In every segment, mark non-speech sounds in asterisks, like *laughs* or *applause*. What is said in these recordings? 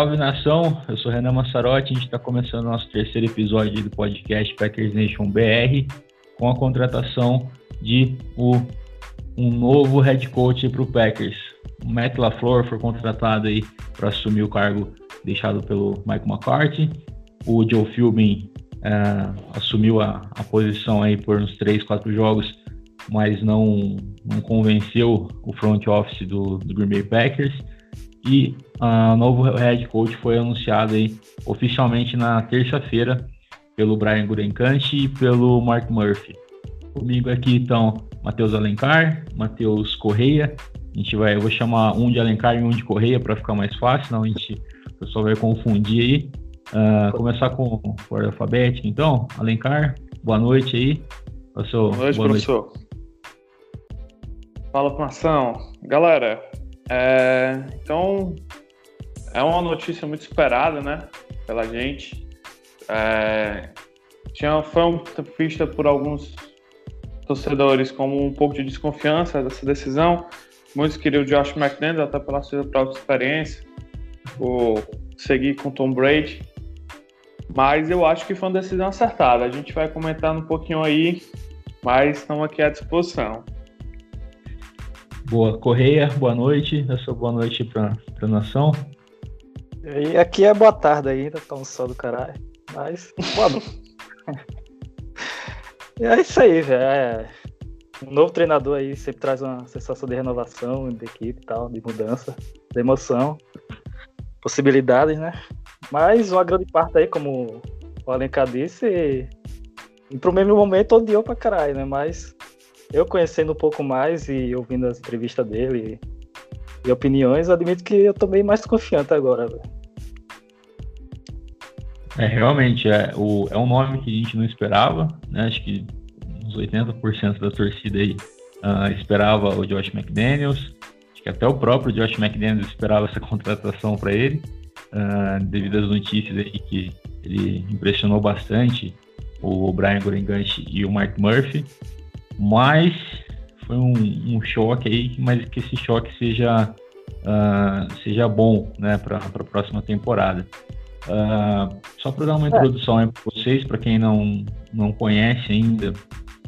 Salve nação, eu sou Renan Massarotti, a gente está começando nosso terceiro episódio do podcast Packers Nation BR com a contratação de o, um novo head coach para o Packers. O Matt LaFleur foi contratado aí para assumir o cargo deixado pelo Mike McCarthy. O Joe Philbin uh, assumiu a, a, posição aí por uns 3, 4 jogos, mas não, não convenceu o front office do, do Green Bay Packers. E o uh, novo head coach foi anunciado aí oficialmente na terça-feira pelo Brian Gurenkant e pelo Mark Murphy. Comigo aqui estão Matheus Alencar, Matheus Correia. A gente vai, eu vou chamar um de Alencar e um de Correia para ficar mais fácil, senão a gente o pessoal vai confundir aí. Uh, começar com o ordem alfabética, então. Alencar, boa noite aí. Professor, boa noite, boa professor. Noite. Fala, nação. Galera, é, então é uma notícia muito esperada, né, pela gente. É, tinha, foi vista por alguns torcedores como um pouco de desconfiança dessa decisão. Muitos queriam o Josh McDaniels, até pela sua própria experiência, por seguir com Tom Brady. Mas eu acho que foi uma decisão acertada. A gente vai comentar um pouquinho aí, mas estamos aqui à disposição. Boa, Correia, boa noite. Essa boa noite para a nação. E aqui é boa tarde ainda, tá um sol do caralho. Mas, boa noite. *laughs* é isso aí, velho. É... Um novo treinador aí sempre traz uma sensação de renovação, de equipe e tal, de mudança, de emoção, possibilidades, né? Mas uma grande parte aí, como o Alencar disse, e pro mesmo momento odiou pra caralho, né? Mas eu conhecendo um pouco mais e ouvindo as entrevistas dele e, opiniões, admito que eu tô bem mais confiante agora. É, realmente, é, o, é um nome que a gente não esperava, né? Acho que uns 80% da torcida aí uh, esperava o Josh McDaniels. Acho que até o próprio Josh McDaniels esperava essa *laughs* contratação para ele uh, devido às notícias aí que ele impressionou bastante o Brian Gorengante e o Mark Murphy, mas foi um, um, choque aí, mas que esse choque seja, uh, seja bom né, para a próxima temporada. Uh, só para dar uma introdução aí para vocês, para quem não, não conhece ainda,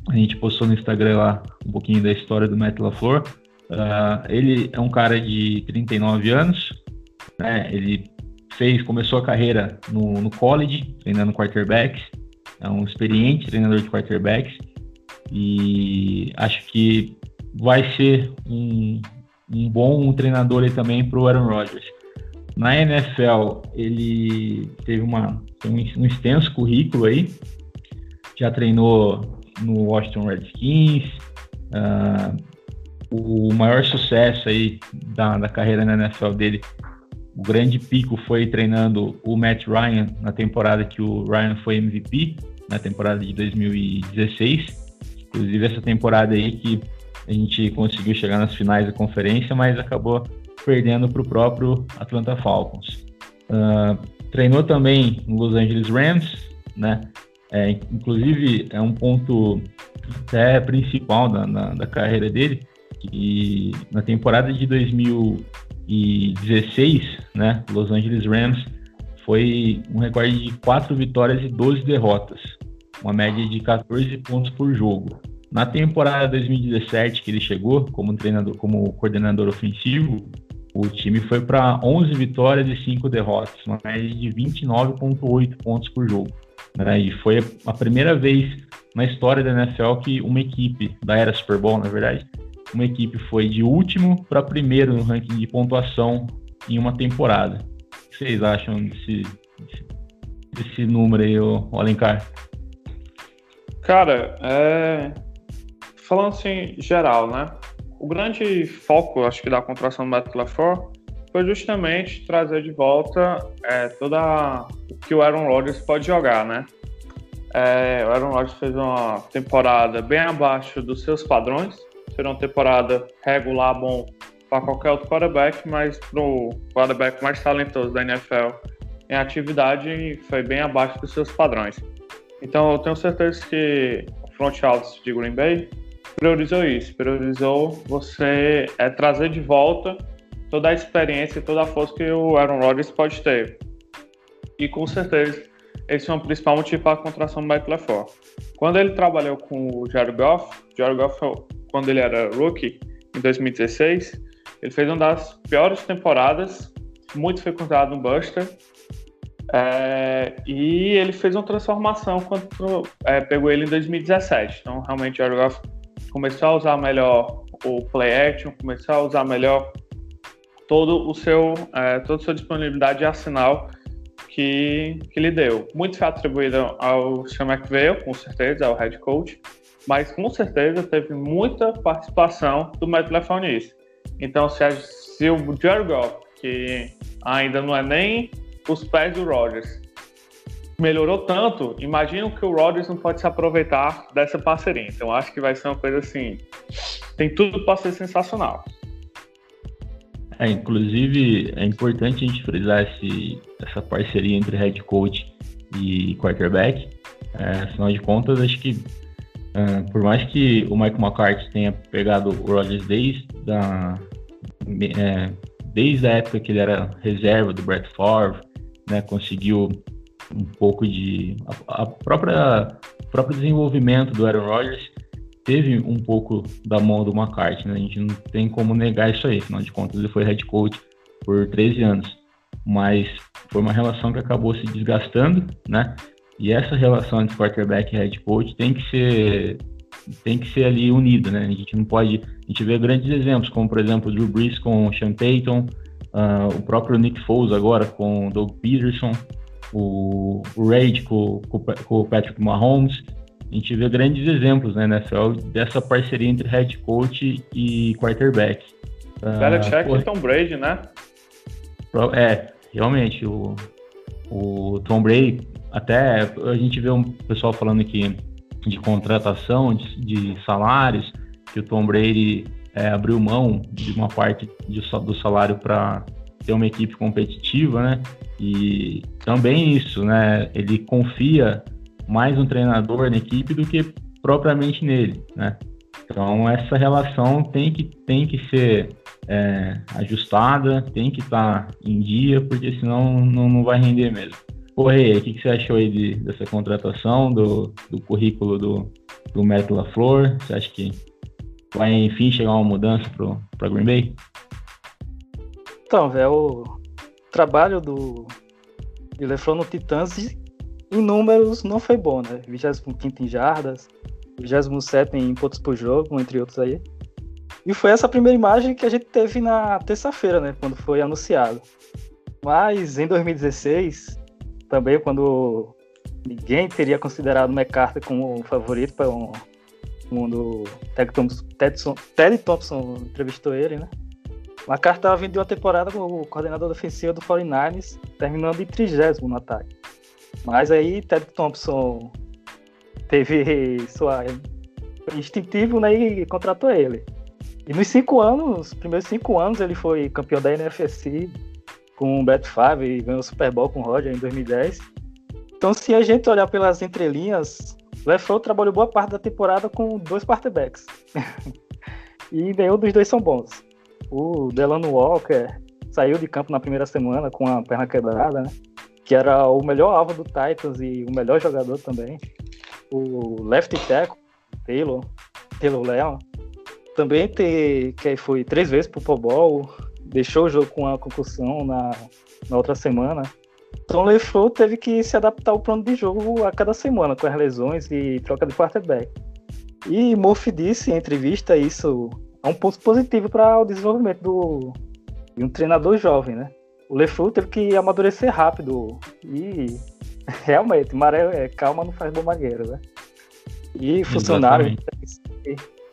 a gente postou no Instagram lá um pouquinho da história do Matt LaFleur. Uh, ele é um cara de 39 anos, né? ele fez, começou a carreira no, no college, treinando quarterbacks, é um experiente treinador de quarterbacks e acho que vai ser um, um bom treinador aí também para o Aaron Rodgers. Na NFL, ele teve uma, um, extenso currículo aí, já treinou no Washington Redskins, uh, o maior sucesso aí da, da carreira na NFL dele o grande pico foi treinando o Matt Ryan na temporada que o Ryan foi MVP, na temporada de 2016. Inclusive essa temporada aí que a gente conseguiu chegar nas finais da conferência, mas acabou perdendo para o próprio Atlanta Falcons. Uh, treinou também no Los Angeles Rams, né? É, inclusive é um ponto até principal da, na, da carreira dele, que na temporada de 2000 2016, né, Los Angeles Rams foi um recorde de 4 vitórias e 12 derrotas, uma média de 14 pontos por jogo. Na temporada 2017 que ele chegou como treinador, como coordenador ofensivo, o time foi para 11 vitórias e 5 derrotas, uma média de 29,8 pontos por jogo. Né? E foi a primeira vez na história da NFL que uma equipe da era Super Bowl, na verdade, uma equipe foi de último para primeiro no ranking de pontuação em uma temporada. O que vocês acham desse, desse número aí, Alencar? Cara, é... falando assim, geral, né? O grande foco, acho que, da contratação do Matt LaFleur foi justamente trazer de volta é, toda o que o Aaron Rodgers pode jogar, né? É, o Aaron Rodgers fez uma temporada bem abaixo dos seus padrões, ser uma temporada regular bom para qualquer outro quarterback, mas para o quarterback mais talentoso da NFL em atividade foi bem abaixo dos seus padrões. Então eu tenho certeza que o front office de Green Bay priorizou isso, priorizou você é, trazer de volta toda a experiência e toda a força que o Aaron Rodgers pode ter. E com certeza, esse é o principal motivo para a contração do Mike LaFleur. Quando ele trabalhou com o Jared Goff, Jared Goff, quando ele era rookie, em 2016, ele fez uma das piores temporadas, muito frequentado no Buster, é, e ele fez uma transformação quando é, pegou ele em 2017. Então, realmente, o Goff começou a usar melhor o play action, começou a usar melhor todo o seu, é, toda a sua disponibilidade de arsenal que, que lhe deu. Muito foi atribuído ao Sean McVeigh, com certeza, ao head coach, mas com certeza teve muita participação do Matt LaFleur nisso. Então, se, a, se o Jared Goff, que ainda não é nem os pés do Rodgers, melhorou tanto, imagino que o Rodgers não pode se aproveitar dessa parceria. Então, acho que vai ser uma coisa assim, tem tudo para ser sensacional. É, inclusive, é importante a gente frisar esse, essa parceria entre head coach e quarterback. É, afinal de contas, acho que é, por mais que o Michael McCarthy tenha pegado o Rodgers desde, da, é, desde a época que ele era reserva do Brett Favre, né, conseguiu um pouco de a, a própria próprio desenvolvimento do Aaron Rodgers teve um pouco da mão do McCarthy, né? A gente não tem como negar isso aí, afinal de contas ele foi head coach por 13 anos, mas foi uma relação que acabou se desgastando, né? E essa relação entre quarterback e head coach tem que ser tem que ser ali unida, né? A gente não pode, a gente vê grandes exemplos, como por exemplo o Drew Brees com o Sean Payton, uh, o próprio Nick Foles agora com o Doug Peterson, o, o Raid com, com o Patrick Mahomes, a gente vê grandes exemplos né, NFL dessa parceria entre head coach e quarterback. Uh, Belichick e Tom Brady, né? É, realmente, o, o Tom Brady, até a gente vê um pessoal falando aqui de contratação, de, de salários, que o Tom Brady é, abriu mão de uma parte de, do salário para ter uma equipe competitiva, né? E também isso, né? Ele confia mais um treinador na equipe do que propriamente nele, né? Então essa relação tem que, tem que ser é, ajustada, tem que estar tá em dia, porque senão não, não vai render mesmo. Rei, o que, que você achou aí de, dessa contratação, do, do currículo do, do LaFleur? Você acha que vai enfim chegar uma mudança para Green Bay? Então, velho, o trabalho do de LaFleur no Titãs em números não foi bom, né? 25 em jardas, 27 em pontos por jogo, entre outros aí. E foi essa primeira imagem que a gente teve na terça-feira, né? Quando foi anunciado. Mas em 2016, também quando ninguém teria considerado McCarthy como favorito para um mundo Ted Thompson, Thompson entrevistou ele, né? O McCarthy estava vindo de uma temporada como coordenador defensivo do 49ers, terminando em trigésimo no ataque. Mas aí Ted Thompson teve *laughs* sua instintivo né, e contratou ele. E nos cinco anos, primeiros cinco anos, ele foi campeão da NFC com o Brett Favre e ganhou o Super Bowl com o Roger em 2010. Então, se a gente olhar pelas entrelinhas, o LeFleur trabalhou boa parte da temporada com dois quarterbacks. *laughs* e nenhum dos dois são bons. O Delano Walker saiu de campo na primeira semana com a perna quebrada, né? que era o melhor alvo do Titans e o melhor jogador também. O left tackle, Taylor, Taylor Leon, também te, que foi três vezes pro Pro Bowl, deixou o jogo com a concussão na, na outra semana. O LeFleur teve que se adaptar ao plano de jogo a cada semana, com as lesões e troca de quarterback. E Murphy disse em entrevista isso é um ponto positivo para o desenvolvimento do, de um treinador jovem, né? o LeFleur teve que amadurecer rápido. E *laughs* realmente, maré, é, calma não faz bom marinheiro, né? E funcionários,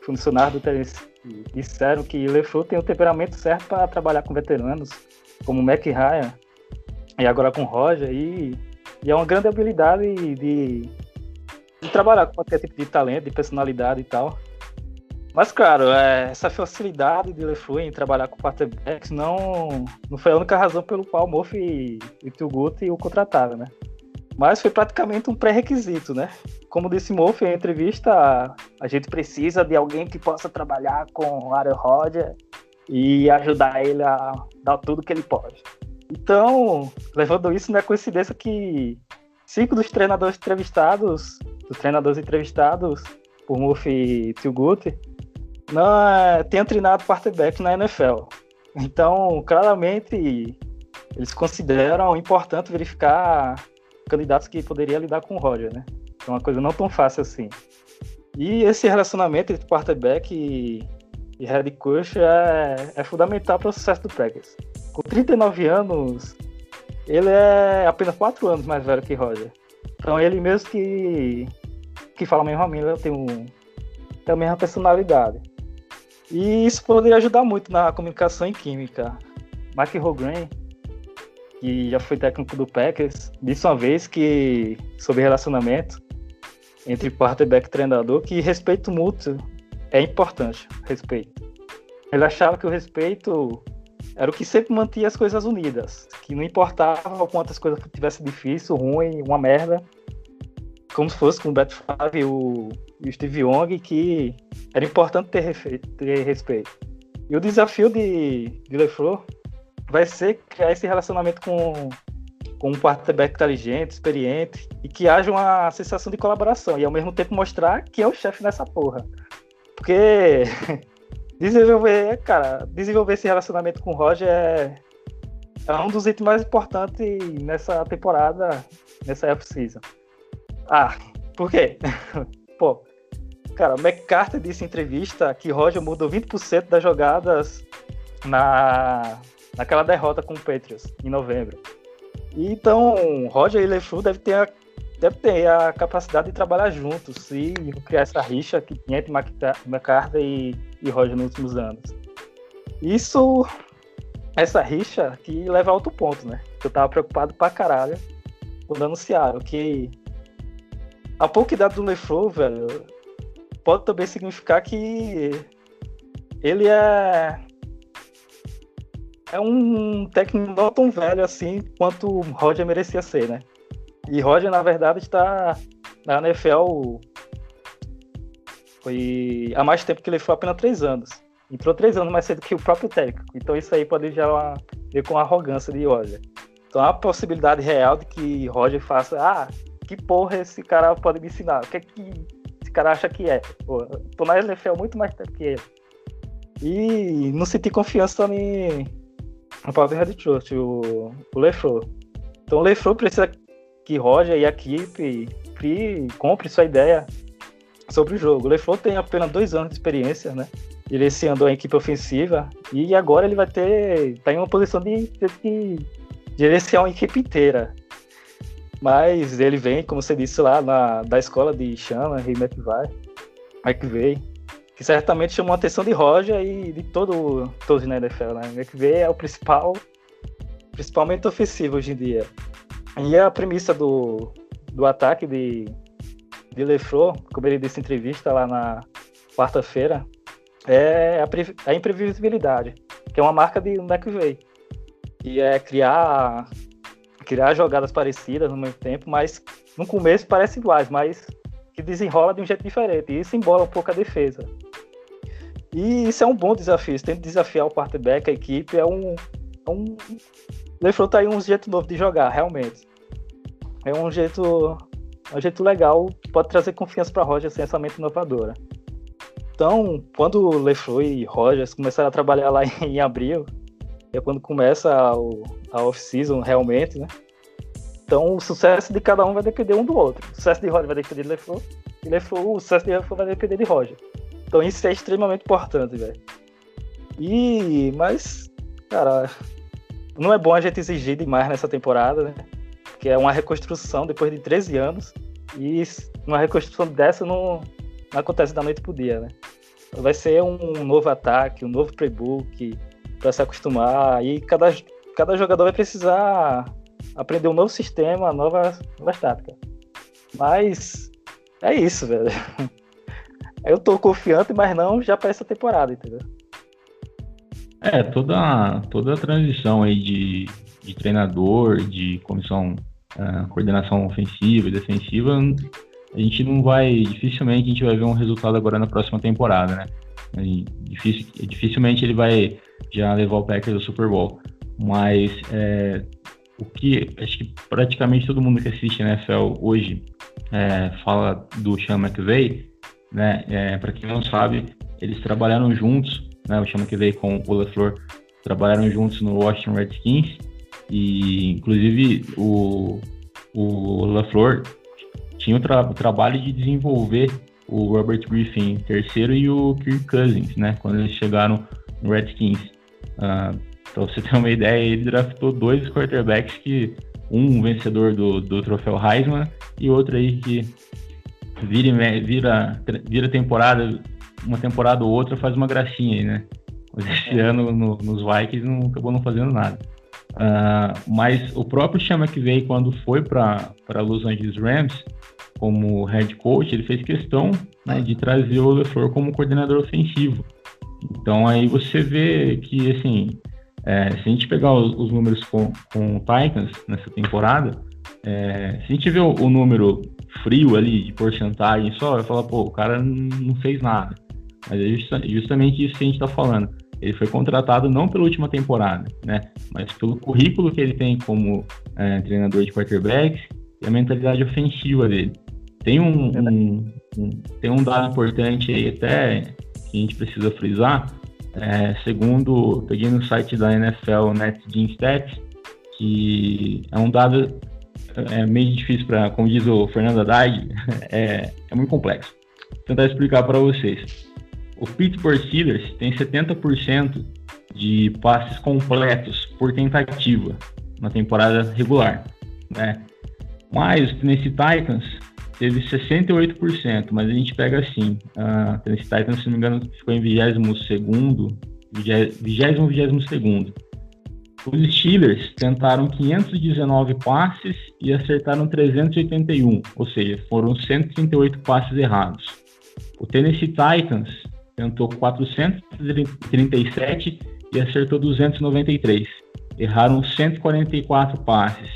funcionários do Tennessee disseram que LeFleur tem o temperamento certo para trabalhar com veteranos, como Mac Ryan, e agora com o Roger, e, e é uma grande habilidade de, de trabalhar com qualquer tipo de talento, de personalidade e tal. Mas, claro, é, essa facilidade de LeFleur em trabalhar com quarterbacks não, não foi a única razão pelo qual o Murphy e o Tuguti o contrataram, né? Mas foi praticamente um pré-requisito, né? Como disse Murphy em entrevista, a gente precisa de alguém que possa trabalhar com Aaron Rodgers e ajudar ele a dar tudo que ele pode. Então, levando isso, não é coincidência que cinco dos treinadores entrevistados, dos treinadores entrevistados por Murphy Tilgut, não é, tenham treinado quarterback na NFL. Então, claramente, eles consideram importante verificar candidatos que poderiam lidar com o Roger, né? É uma coisa não tão fácil assim. E esse relacionamento entre quarterback e, e head coach é, é fundamental para o sucesso do Packers. Com 39 anos, ele é apenas 4 anos mais velho que Roger. Então ele mesmo que, que fala a mesma língua tem, um, tem a mesma personalidade. E isso poderia ajudar muito na comunicação em química. Mike Holmgren, que já foi técnico do Packers, disse uma vez que, sobre relacionamento entre quarterback e treinador, que respeito mútuo é importante. Respeito. Ele achava que o respeito era o que sempre mantinha as coisas unidas, que não importava o quanto as coisas tivessem difícil, ruim, uma merda, como se fosse com o Brett Favre e o, e o Steve Young, que era importante ter, ter respeito. E o desafio de, de LeFleur vai ser criar esse relacionamento com, com um quarterback inteligente, experiente, e que haja uma sensação de colaboração, e ao mesmo tempo mostrar que é o chefe nessa porra. Porque *laughs* desenvolver, cara, desenvolver esse relacionamento com o Roger é, é um dos itens mais importantes nessa temporada, nessa off-season. Ah, por quê? *laughs* Pô, cara, McCarthy disse em entrevista que Roger mudou 20% das jogadas na, naquela derrota com o Patriots em novembro. Então, Roger e LeFleur devem ter deve ter a capacidade de trabalhar juntos e criar essa rixa que tinha entre McCarthy e, e Roger nos últimos anos. Isso, essa rixa que leva a outro ponto, né? Eu tava preocupado pra caralho quando anunciaram que a pouca idade do LeFleur, velho, pode também significar que ele é é um técnico não tão velho assim quanto o Roger merecia ser, né? E Roger, na verdade, está na NFL foi há mais tempo que ele foi apenas três anos. Entrou três anos mais cedo que o próprio técnico. Então isso aí pode já ver com arrogância de Roger. Então há a possibilidade real de que Roger faça, ah, que porra esse cara pode me ensinar? O que é que esse cara acha que é? Pô, tô na NFL muito mais tempo que ele. E não senti confiança no Paulo Head Church, o, o LeFleur. Então o LeFleur precisa que Roger e a equipe compre sua ideia sobre o jogo. O LeFleur tem apenas dois anos de experiência, né? Gerenciando a equipe ofensiva e agora ele vai ter tá em uma posição de ter que gerenciar uma equipe inteira. Mas ele vem, como você disse lá, na, da escola de Chama e McVay, McVay, que certamente chamou a atenção de Roger e de todo, todos na NFL, né? McVay é o principal, principalmente ofensivo hoje em dia. E a premissa do, do ataque de, de Lefleur, como ele disse em entrevista lá na quarta-feira, é a, a, imprevisibilidade, que é uma marca de McVeigh. E é criar, criar jogadas parecidas no mesmo tempo, mas no começo parecem iguais, mas que desenrola de um jeito diferente. E isso embola um pouco a defesa. E isso é um bom desafio. Você tem que desafiar o quarterback, a equipe. É um. É um... LeFleur tá aí um jeito novo de jogar, realmente. É um jeito, um jeito legal, pode trazer confiança para Rogers, assim, essa mente inovadora. Então, quando LeFleur e Rogers começaram a trabalhar lá *laughs* em abril, é quando começa a off-season realmente, né? Então, o sucesso de cada um vai depender um do outro. O sucesso de Roger vai depender de LeFleur, e LeFleur, o sucesso de LeFleur vai depender de Roger. Então, isso é extremamente importante, velho. E, mas, cara, não é bom a gente exigir demais nessa temporada, né? que é uma reconstrução depois de 13 anos. E uma reconstrução dessa não, não acontece da noite pro dia, né? Vai ser um novo ataque, um novo playbook para se acostumar. E cada, cada jogador vai precisar aprender um novo sistema, novas, novas táticas. Mas é isso, velho. *laughs* Eu tô confiante, mas não já para essa temporada, entendeu? É, toda, toda a transição aí de, de treinador, de comissão uh, coordenação ofensiva e defensiva, a gente não vai, dificilmente a gente vai ver um resultado agora na próxima temporada, né? Difícil, dificilmente ele vai já levou o Packers ao Super Bowl. Mas é, o que acho que praticamente todo mundo que assiste na NFL hoje é, fala do Sean McVay, né? É, Para quem não sabe, eles trabalharam juntos, né? O Sean McVay com o LaFleur trabalharam juntos no Washington Redskins e inclusive o, o tinha o, tra o trabalho de desenvolver o Robert Griffin terceiro e o Kirk Cousins, né? Quando eles chegaram no Redskins. Uh, pra você ter uma ideia, ele draftou dois quarterbacks que um vencedor do, do troféu Heisman e outro aí que vira, vira, vira temporada, uma temporada ou outra faz uma gracinha aí, né? Mas esse é. ano no, nos Vikings não acabou não fazendo nada. Uh, mas o próprio Chama que veio quando foi para Los Angeles Rams como head coach, ele fez questão né, de trazer o LeFleur como coordenador ofensivo. Então aí você vê que assim, é, se a gente pegar os, os, números com, com o Titans nessa temporada, é, se a gente vê o, o, número frio ali de porcentagem só, vai falar, pô, o cara não fez nada. Mas é justa, justamente isso que a gente está falando. Ele foi contratado não pela última temporada, né? Mas pelo currículo que ele tem como é, treinador de quarterbacks e a mentalidade ofensiva dele. Tem um, um, um, tem um dado importante aí até que a gente precisa frisar. É, segundo, peguei no site da NFL NetGen Stats, que é um dado é meio difícil para, como diz o Fernando Haddad, *laughs* é, é muito complexo. Vou tentar explicar para vocês. O Pittsburgh Steelers tem 70% de passes completos por tentativa na temporada regular, né? Mas o Tennessee Titans teve 68%, mas a gente pega assim, a Tennessee Titans, se não me engano, ficou em 22º, 20 22º. Os Steelers tentaram 519 passes e acertaram 381, ou seja, foram 138 passes errados. O Tennessee Titans tentou 437 e acertou 293. Erraram 144 passes.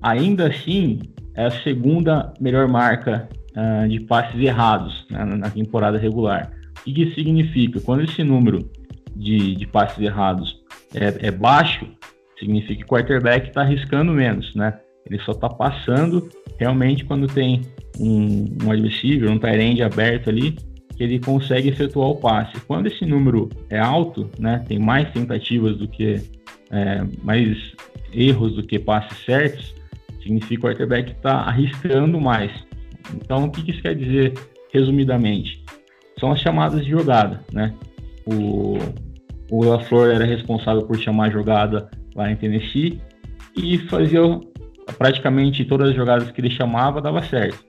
Ainda assim, é a segunda melhor marca uh, de passes errados né, na temporada regular. O que significa? Quando esse número de, de passes errados é, é baixo, significa que o quarterback está arriscando menos, né? Ele só está passando realmente quando tem um, um adversário, um tight aberto ali, que ele consegue efetuar o passe. Quando esse número é alto, né, tem mais tentativas do que é, mais erros do que passes certos, significa que o quarterback está arriscando mais. Então, o que, isso quer dizer resumidamente? São as chamadas de jogada, né? O, o LaFleur era responsável por chamar a jogada lá em Tennessee e fazia praticamente todas as jogadas que ele chamava dava certo.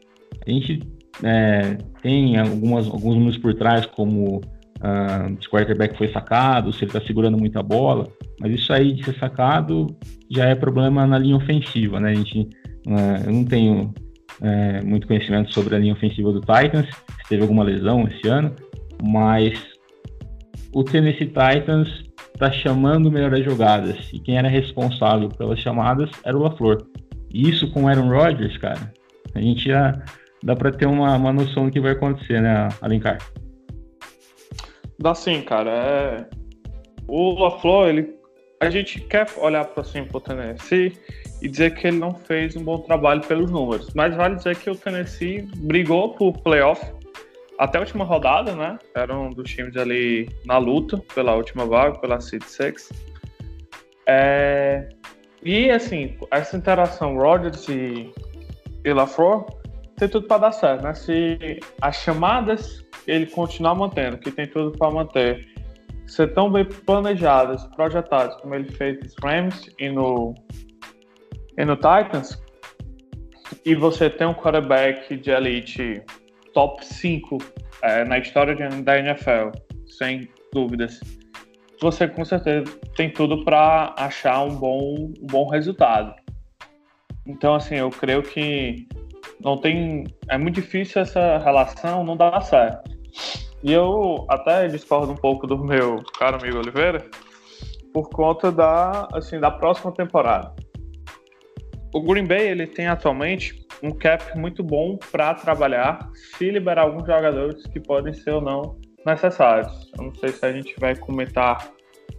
A gente é, tem algumas, alguns números por trás, como uh, se o quarterback foi sacado, se ele está segurando muita bola, mas isso aí de ser sacado já é problema na linha ofensiva, né? A gente, uh, eu não tenho uh, muito conhecimento sobre a linha ofensiva do Titans, se teve alguma lesão esse ano, mas o Tennessee Titans está chamando melhor as jogadas, e quem era responsável pelas chamadas era o LaFleur. E isso com o Aaron Rodgers, cara, a gente já dá para ter uma, uma noção do que vai acontecer, né, Alencar? Dá sim, cara. É... O LaFleur, ele... a gente quer olhar para assim, o Tennessee e dizer que ele não fez um bom trabalho pelos números, mas vale dizer que o Tennessee brigou por playoff até a última rodada, né? Era um dos times ali na luta pela última vaga, pela Seed 6. É... E, assim, essa interação Rodgers e, e LaFleur tem tudo para dar certo, né? Se as chamadas ele continuar mantendo, que tem tudo para manter, ser tão bem planejadas, projetadas, como ele fez nos Rams e no, e no Titans, e você tem um quarterback de elite top 5 é, na história da NFL, sem dúvidas, você com certeza tem tudo para achar um bom, um bom resultado. Então, assim, eu creio que não tem. É muito difícil essa relação não dar certo. E eu até discordo um pouco do meu caro amigo Oliveira por conta da, assim, da próxima temporada. O Green Bay ele tem atualmente um cap muito bom para trabalhar se liberar alguns jogadores que podem ser ou não necessários. Eu não sei se a gente vai comentar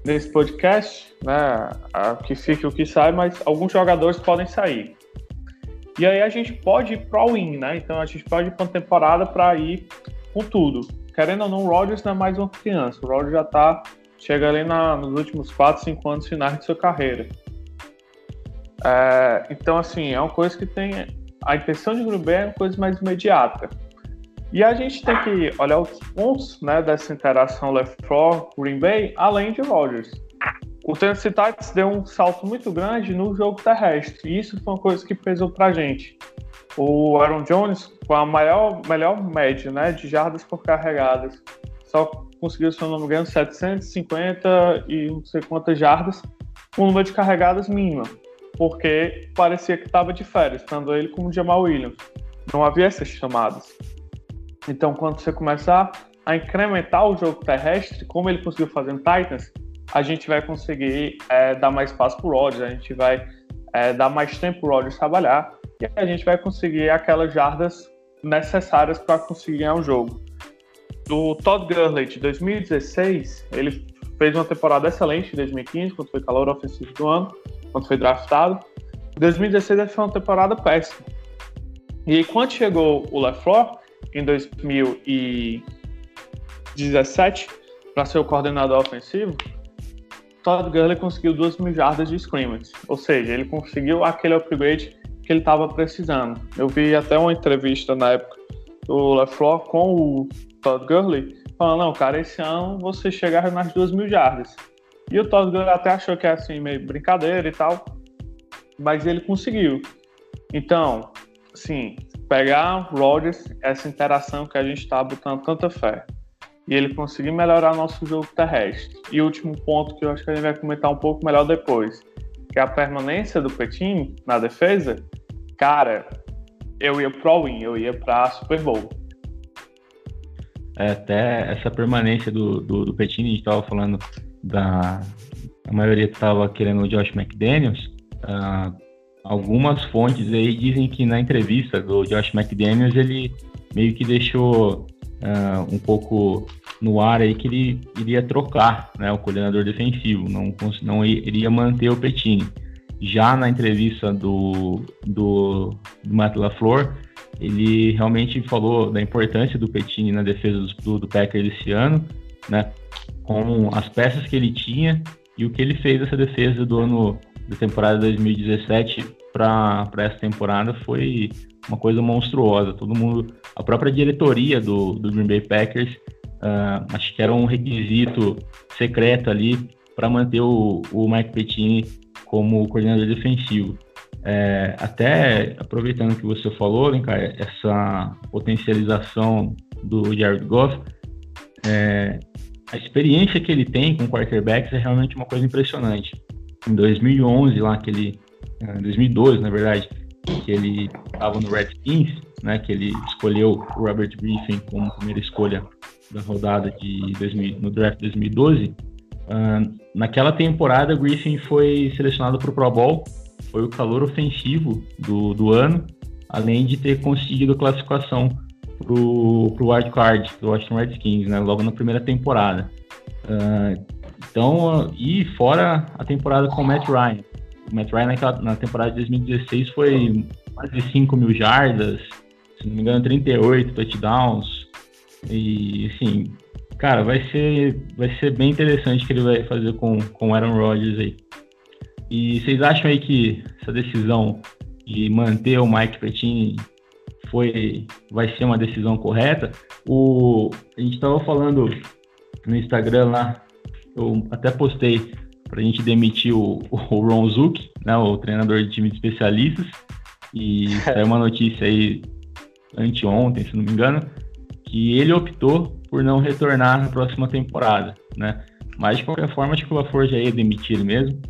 nesse podcast, né? O que fica o que sai, mas alguns jogadores podem sair. E aí a gente pode ir pro win, né? Então a gente pode ir uma temporada para ir com tudo. Querendo ou não, o Rodgers não é mais uma criança. O Rodgers já tá chega ali na, nos últimos 4, 5 anos finais de sua carreira. É, então, assim, é uma coisa que tem. A intenção de Green Bay é uma coisa mais imediata. E a gente tem que olhar os pontos né, dessa interação LeFleur-Green Bay, além de Rodgers. O Tennessee Titans deu um salto muito grande no jogo terrestre, e isso foi uma coisa que pesou pra gente. O Aaron Jones, com a maior, melhor média né, de jardas por carregadas, só conseguiu, se eu não me engano, 750 e não sei quantas jardas, com um número de carregadas mínima, porque parecia que estava de férias, estando ele como Jamal Williams. Não havia essas chamadas. Então, quando você começar a incrementar o jogo terrestre, como ele conseguiu fazer no Titans, a gente vai conseguir é, dar mais espaço para o Rodgers, a gente vai é, dar mais tempo para o Rodgers trabalhar e a gente vai conseguir aquelas jardas necessárias para conseguir ganhar o jogo. Do Todd Gurley de 2016, ele fez uma temporada excelente em 2015, quando foi calor ofensivo do ano, quando foi draftado. Em 2016 ele foi uma temporada péssima. E quando chegou o LeFleur, em 2017 para ser o coordenador ofensivo, Todd Gurley conseguiu 2 mil jardas de scrimmage, ou seja, ele conseguiu aquele upgrade que ele estava precisando. Eu vi até uma entrevista na época do LeFleur com o Todd Gurley, falando, não, cara, esse ano você chegar nas 2 mil jardas. E o Todd Gurley até achou que é assim, meio brincadeira e tal, mas ele conseguiu. Então, sim, pegar Rodgers, essa interação que a gente está botando tanta fé, e ele conseguir melhorar nosso jogo terrestre. E último ponto que eu acho que a gente vai comentar um pouco melhor depois, que é a permanência do Petin na defesa, cara, eu ia pro win, eu ia para Super Bowl. É, até essa permanência do, do, do Petin, a gente estava falando da a maioria estava querendo o Josh McDaniels, uh, algumas fontes aí dizem que na entrevista do Josh McDaniels ele meio que deixou uh, um pouco no ar aí que ele iria trocar né, o coordenador defensivo, não, não iria manter o Petini. Já na entrevista do, do, do Matt LaFleur, ele realmente falou da importância do Petini na defesa do, do Packers esse ano, né, com as peças que ele tinha e o que ele fez nessa defesa do ano da temporada 2017 para essa temporada foi uma coisa monstruosa. Todo mundo, a própria diretoria do, do Green Bay Packers, uh, acho que era um requisito secreto ali para manter o, o Mike Pettini como coordenador defensivo. É, até aproveitando que você falou, né, cara, essa potencialização do Jared Goff, é, a experiência que ele tem com quarterbacks é realmente uma coisa impressionante. Em 2011, lá que ele, em 2012, na verdade, que ele estava no Redskins, né, que ele escolheu o Robert Griffin como primeira escolha da rodada de 2000, no draft 2012. Uh, naquela temporada, Griffin foi selecionado para o Pro Bowl, foi o calor ofensivo do, do ano, além de ter conseguido a classificação para o wild card do Washington Redskins, né, logo na primeira temporada. Uh, então, e fora a temporada com o Matt Ryan. O Matt Ryan naquela, na temporada de 2016 foi de 5 mil jardas, se não me engano, 38 touchdowns. E, assim, cara, vai ser, vai ser bem interessante o que ele vai fazer com, com o Aaron Rodgers aí. E vocês acham aí que essa decisão de manter o Mike Pettini foi, vai ser uma decisão correta? O, a gente estava falando no Instagram lá, eu até postei para a gente demitir o, *laughs* o Ron Zuck, né, o treinador de time de especialistas, e *laughs* saiu uma notícia aí anteontem, se não me engano, que ele optou por não retornar na próxima temporada, né? Mas de qualquer forma, acho que o já ia demitir ele mesmo.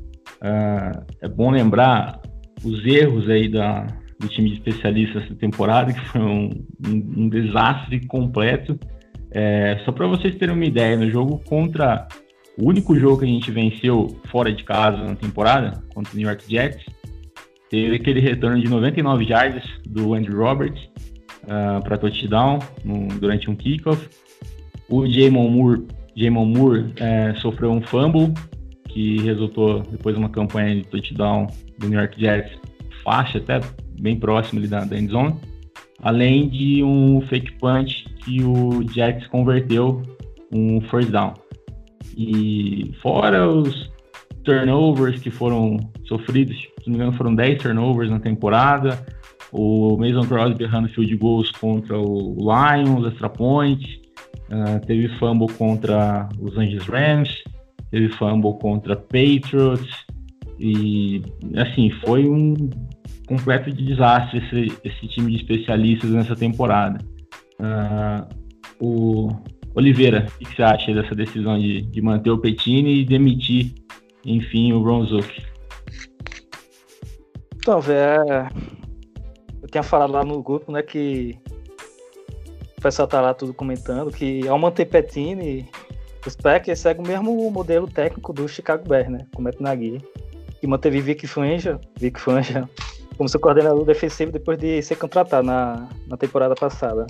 Uh, é bom lembrar os erros aí da, do time de especialistas essa temporada, que foi um, um, um desastre completo. É, só para vocês terem uma ideia, no jogo contra o único jogo que a gente venceu fora de casa na temporada, contra o New York Jets, teve aquele retorno de 99 yards do Andrew Roberts uh, ah, para touchdown durante um kickoff. O Jamon Moore, Jamon Moore é, sofreu um fumble que resultou depois uma campanha de touchdown do New York Jets, faixa até bem próximo ali da, da end zone, além de um fake punch que o Jets converteu um first down. E fora os turnovers que foram sofridos, se não me engano foram 10 turnovers na temporada, o Mason Crosby errando field goals contra o Lions, extra point, uh, teve fumble contra os Angeles Rams, teve fumble contra Patriots, e assim, foi um completo desastre esse, esse time de especialistas nessa temporada. Uh, o Oliveira, o que você acha dessa decisão de, de manter o Petini e demitir, enfim, o Ron Zook? Então, velho, tinha falado lá no grupo, né, que o pessoal tá lá tudo comentando que ao manter Petini, os Packers seguem o mesmo modelo técnico do Chicago Bears, né, com Matt Nagy, que manteve Vic Fangio, Vic Fangio como seu coordenador defensivo depois de ser contratado na, na temporada passada.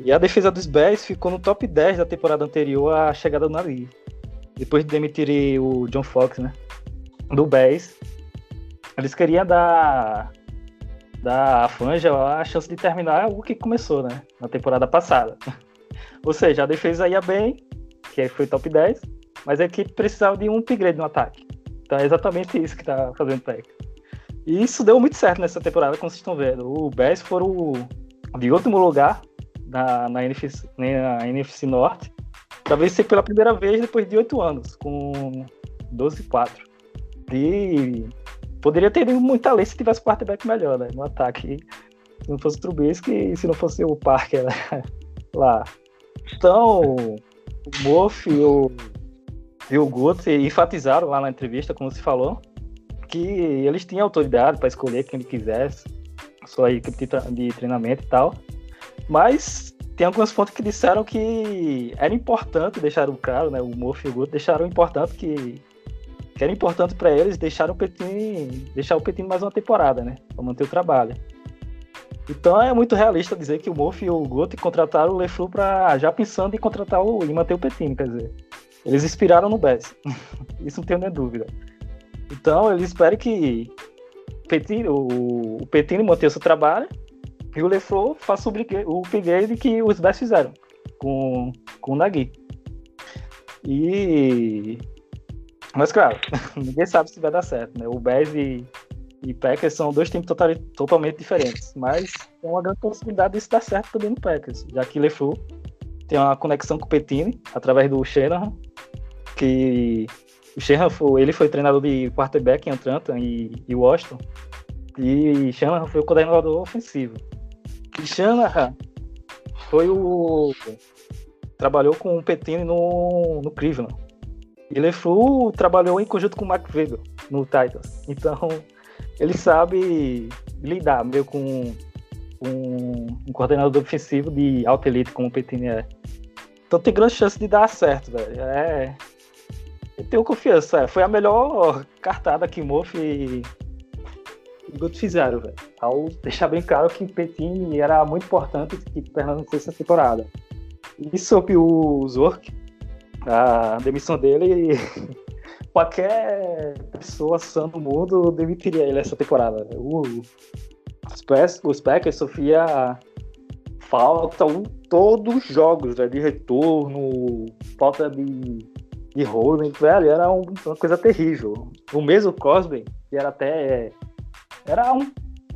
E a defesa dos Bears ficou no top 10 da temporada anterior à chegada do Nari. Depois de demitir o John Fox, né? Do Bears. Eles queriam dar, dar a Fanja a chance de terminar o que começou, né? Na temporada passada. *laughs* Ou seja, a defesa ia bem, que foi top 10, mas a equipe precisava de um upgrade no ataque. Então é exatamente isso que tá fazendo o. E isso deu muito certo nessa temporada, como vocês estão vendo. O Bears foram de último lugar na, na, NFC, na NFC Norte para vencer pela primeira vez depois de oito anos, com 12-4. E poderia ter muita lei se tivesse quarterback melhor, né? No ataque. Se não fosse o Trubisky se não fosse o Parker né? *laughs* lá. Então, o Moff e o, e o Guts enfatizaram lá na entrevista, como se falou, que eles tinham autoridade para escolher quem ele quisesse, sua equipe de treinamento e tal. Mas tem algumas fontes que disseram que era importante, deixaram claro, né? O Murphy e o Guto deixaram importante que, que era importante para eles deixar o Petini, deixar o Petini mais uma temporada, né? Para manter o trabalho. Então é muito realista dizer que o Murphy e o Guto contrataram o Leflu para já pensando em contratar o e manter o Petini, quer dizer. Eles inspiraram no Bess. *laughs* Isso não tenho nem dúvida. Então, eles esperam que o, o Petini mantenha seu trabalho e o Lefleur faça o, o upgrade que os Bears fizeram com, com o Nagui. E... Mas, claro, *laughs* ninguém sabe se vai dar certo, né? O Bears e, e Packers são dois times total, totalmente diferentes, mas tem uma grande possibilidade disso dar certo também no Packers, já que Lefleur tem uma conexão com o Petini através do Shanahan, que o Shanahan foi, ele foi treinador de quarterback em Atlanta e, e Washington. E Shanahan foi o coordenador ofensivo. E Shanahan foi o. Trabalhou com o Petini no, no Cleveland. E LeFleur trabalhou em conjunto com o Vegel no Titans. Então, ele sabe lidar meio com um, um coordenador ofensivo de alta elite como o Petini é. Então tem grande chance de dar certo, velho. É, eu tenho confiança. É, foi a melhor cartada que Moff e, e Guto fizeram, velho. Ao deixar bem claro que Petini era muito importante que permanecesse essa temporada. E sobre o Zork, a demissão dele, *laughs* qualquer pessoa sã do mundo demitiria ele essa temporada. O, os, Packers sofria falta todos os jogos né, de retorno, falta de de holding, velho, era um, uma coisa terrível. O mesmo Cosby, que era até. Era um.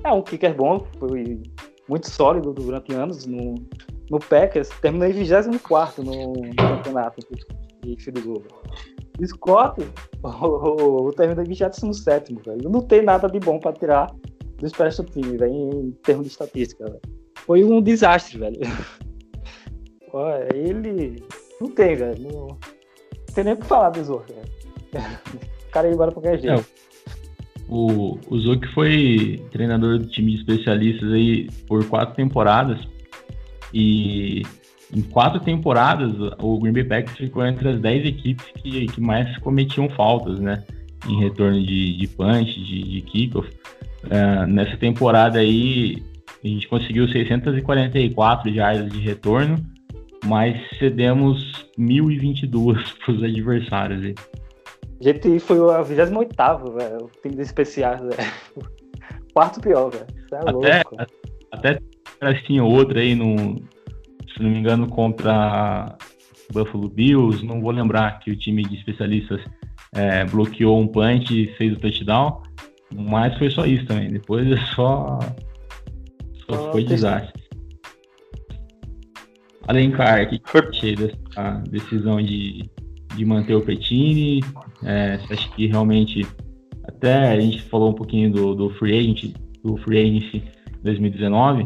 É um kicker bom, foi muito sólido durante anos no, no Packers, terminou em 24 no, campeonato de field goal. Scott, o, o, terminou em 27 velho. Não tem nada de bom para tirar do special team, velho, em termos de estatística, velho. Foi um desastre, velho. *laughs* ele não tem, velho. Não tem nem o que falar do Zork, né? O cara ia embora qualquer jeito. É. O, o foi treinador do time de especialistas aí por quatro temporadas. E em quatro temporadas, o Green Bay Packers ficou entre as dez equipes que, que mais cometiam faltas, né? Em retorno de, de punch, de, de kickoff. Uh, nessa temporada aí, a gente conseguiu 644 jardas de retorno mas cedemos 1022 para os adversários. A gente foi o 28 velho, o time de especiais, velho. Quarto pior, velho. É até, louco. Até tinha outra aí, no, se não me engano, contra Buffalo Bills. Não vou lembrar que o time de especialistas é, bloqueou um punch e fez o touchdown. Mas foi só isso também. Depois é só. Só oh, foi desastre. Alencar, o que você achei dessa decisão de, de manter o Petini? É, você acha que realmente. Até a gente falou um pouquinho do, do Free Agent, do Free Agency 2019.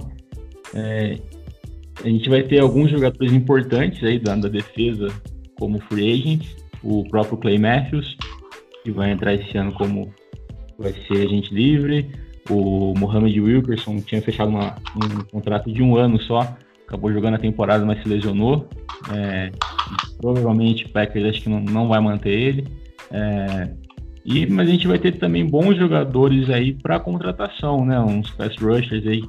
É, a gente vai ter alguns jogadores importantes aí da, da defesa como free agent, o próprio Clay Matthews, que vai entrar esse ano como vai ser agente livre, o Mohamed Wilkerson tinha fechado uma, um contrato de um ano só, acabou jogando a temporada, mas se lesionou. É, provavelmente o Packers acho que não, não vai manter ele. É, e, mas a gente vai ter também bons jogadores aí para contratação, né? Uns pass rushers aí,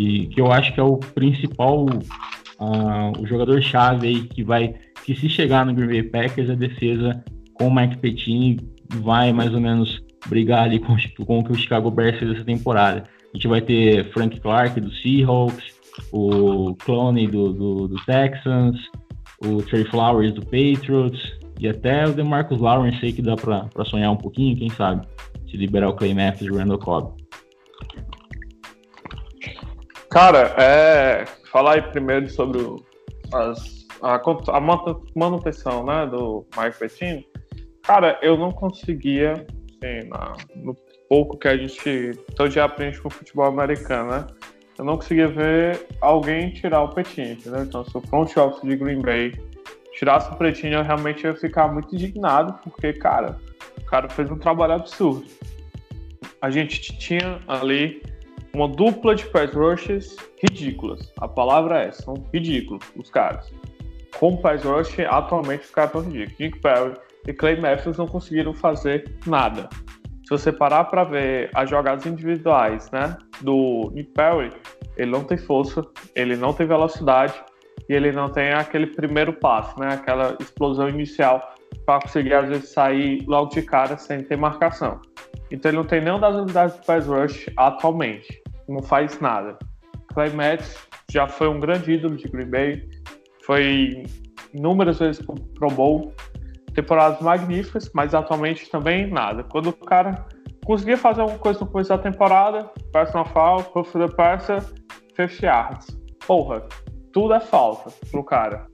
e, que eu acho que é o principal, uh, o jogador-chave aí que vai, que se chegar no Green Bay Packers, a defesa com o Mike Pettini vai mais ou menos brigar ali com, *laughs* com o que o Chicago Bears fez essa temporada. A gente vai ter Frank Clark do Seahawks, o Clone do, do, do Texans, o Trey Flowers do Patriots e até o DeMarcus Lawrence aí que dá para sonhar um pouquinho, quem sabe, se liberar o Clay Matthews e o Randall Cobb. Cara, é, falar aí primeiro sobre as, a, a, manutenção né, do Mike Pettino. Cara, eu não conseguia, assim, na, no pouco que a gente todo dia aprende com o futebol americano, né? Eu não conseguia ver alguém tirar o Petinho, entendeu? Então, se o front office de Green Bay tirasse o Petinho, eu realmente ia ficar muito indignado, porque, cara, o cara fez um trabalho absurdo. A gente tinha ali uma dupla de pass rushes ridículas. A palavra é, são ridículos os caras. Com pass rush, atualmente os caras estão ridículos. Nick Perry e Clay Matthews não conseguiram fazer nada. Se você parar para ver as jogadas individuais, né, do Nick Perry, ele não tem força, ele não tem velocidade e ele não tem aquele primeiro passo, né, aquela explosão inicial para conseguir às vezes sair logo de cara sem ter marcação. Então ele não tem nenhuma das unidades do pass rush atualmente. Não faz nada. Clay Matthews já foi um grande ídolo de Green Bay. Foi inúmeras vezes pro Bowl. Temporadas magníficas, mas atualmente também nada. Quando o cara conseguia fazer alguma coisa no começo da temporada, personal foul, puff the passer, 50 yards. Porra, tudo é falta pro cara.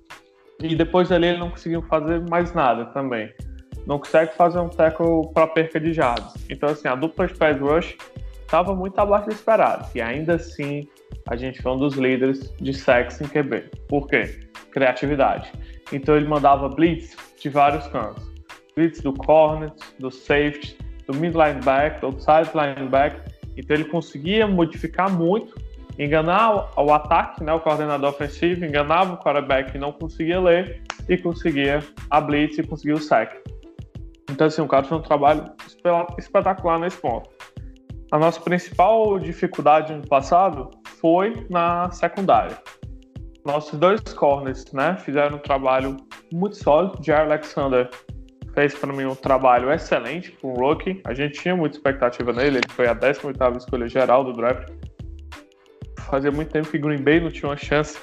E depois dali ele não conseguiu fazer mais nada também não consegue fazer um tackle para perca de jardas. Então, assim, a dupla de pass rush estava muito abaixo do esperado. E ainda assim, a gente foi um dos líderes de sacks em QB. Por quê? Criatividade. Então, ele mandava blitz de vários cantos. Blitz do corner, do safety, do mid linebacker, do outside linebacker. Então, ele conseguia modificar muito, enganar o ataque, né, o coordenador ofensivo, enganava o quarterback que não conseguia ler e conseguia a blitz e conseguia o sack. Então, assim, o cara fez um trabalho espetacular nesse ponto. A nossa principal dificuldade no passado foi na secundária. Nossos dois corners, né, fizeram um trabalho muito sólido. Jair Alexander fez para mim um trabalho excelente com o rookie. A gente tinha muita expectativa nele, ele foi a 18ª escolha geral do draft. Fazia muito tempo que Green Bay não tinha uma chance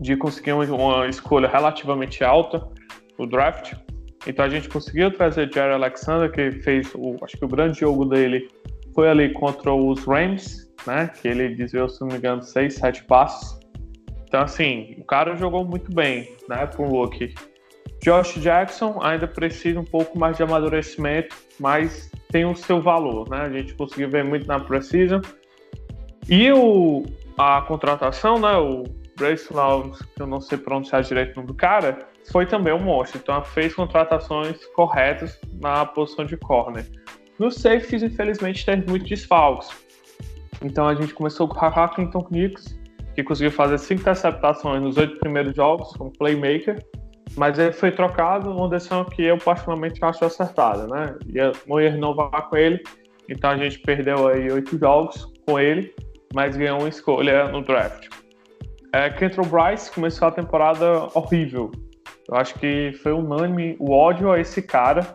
de conseguir uma escolha relativamente alta no draft. Então a gente conseguiu trazer Jerry Alexander, que fez o, acho que o grande jogo dele foi ali contra os Rams, né? Que ele desviou, se não me engano, seis, sete passos. Então, assim, o cara jogou muito bem, né? Com o rookie. Josh Jackson ainda precisa um pouco mais de amadurecimento, mas tem o seu valor, né? A gente conseguiu ver muito na Precision. E o, a contratação, né? O Brace Lawrence, que eu não sei pronunciar direito o nome do cara, foi também monstro. Então, fez contratações corretas na posição de corner. No safeties, infelizmente, teve muitos desfalques. Então, a gente começou com o Hackington Knicks, que conseguiu fazer cinco interceptações nos oito primeiros jogos como playmaker, mas ele foi trocado numa decisão que eu particularmente acho acertada, né? Ia, não ia renovar com ele, então a gente perdeu aí oito jogos com ele, mas ganhou uma escolha no draft. É, Bryce começou a temporada horrível, eu acho que foi unânime o ódio a esse cara.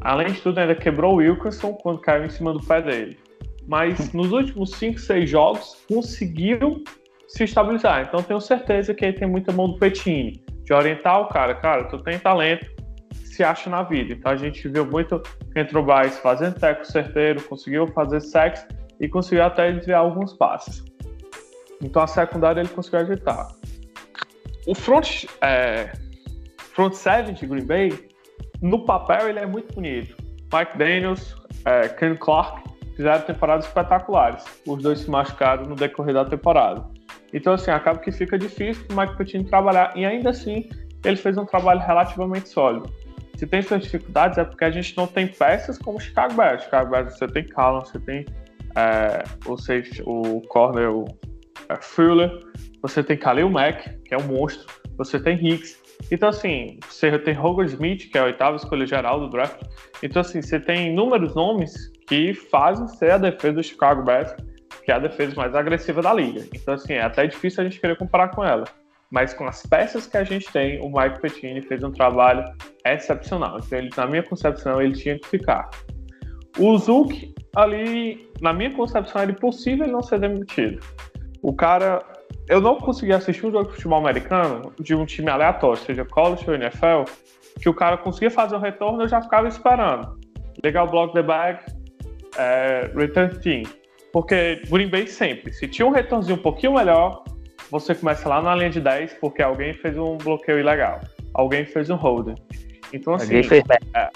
além de tudo, ainda quebrou o Wilkerson quando caiu em cima do pé dele. Mas nos últimos 5, 6 jogos, conseguiu se estabilizar. Então tenho certeza que ele tem muita mão do Petini, de orientar o cara, cara, tu tem talento, se acha na vida. Então a gente viu muito Entrobais fazendo teco certeiro, conseguiu fazer sexo e conseguiu até desviar alguns passes. Então a secundária ele conseguiu ajeitar. O front, é, front seven de Green Bay, no papel ele é muito bonito. Mike Daniels, é, Ken Clark fizeram temporadas espetaculares. Os dois se machucaram no decorrer da temporada. Então, assim, acaba que fica difícil para o Mike Pettine trabalhar. E ainda assim, ele fez um trabalho relativamente sólido. Se tem suas dificuldades, é porque a gente não tem peças como o Chicago Bears. Chicago Bears você tem Callum, você tem é, o, safety, o corner, o é, Fuller, você tem Khalil Mack, que é um monstro, você tem Hicks. Então, assim, você tem Roger Smith, que é a oitava escolha geral do draft. Então, assim, você tem inúmeros nomes que fazem ser a defesa do Chicago Bears, que é a defesa mais agressiva da liga. Então, assim, é até difícil a gente querer comparar com ela. Mas com as peças que a gente tem, o Mike Pettini fez um trabalho excepcional. Então, ele, na minha concepção, ele tinha que ficar. O Zuc, ali, na minha concepção, era impossível ele não ser demitido. O cara. Eu não consegui assistir um jogo de futebol americano de um time aleatório, seja college ou NFL, que o cara conseguia fazer o retorno eu já ficava esperando. Legal block the bag, é, return team. Porque Green Bay sempre, se tinha um retornozinho um pouquinho melhor, você começa lá na linha de 10 porque alguém fez um bloqueio ilegal. Alguém fez um holder. Então, assim. Alguém fez merda. É,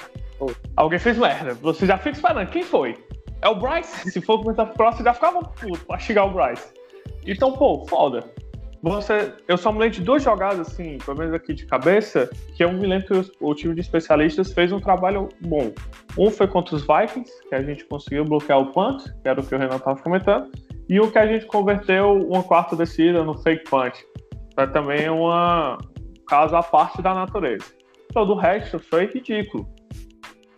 alguém fez merda. Você já fica esperando. Quem foi? É o Bryce. Se for começar próximo, já ficava puto pra chegar o Bryce. Então, pô, foda. Você, eu só me lembro de duas jogadas, assim, pelo menos aqui de cabeça, que eu me lembro que o, o time de especialistas fez um trabalho bom. Um foi contra os Vikings, que a gente conseguiu bloquear o punt, que era o que o Renan estava comentando, e o que a gente converteu uma quarta descida no fake punt. É também uma caso à parte da natureza. Todo o resto foi ridículo.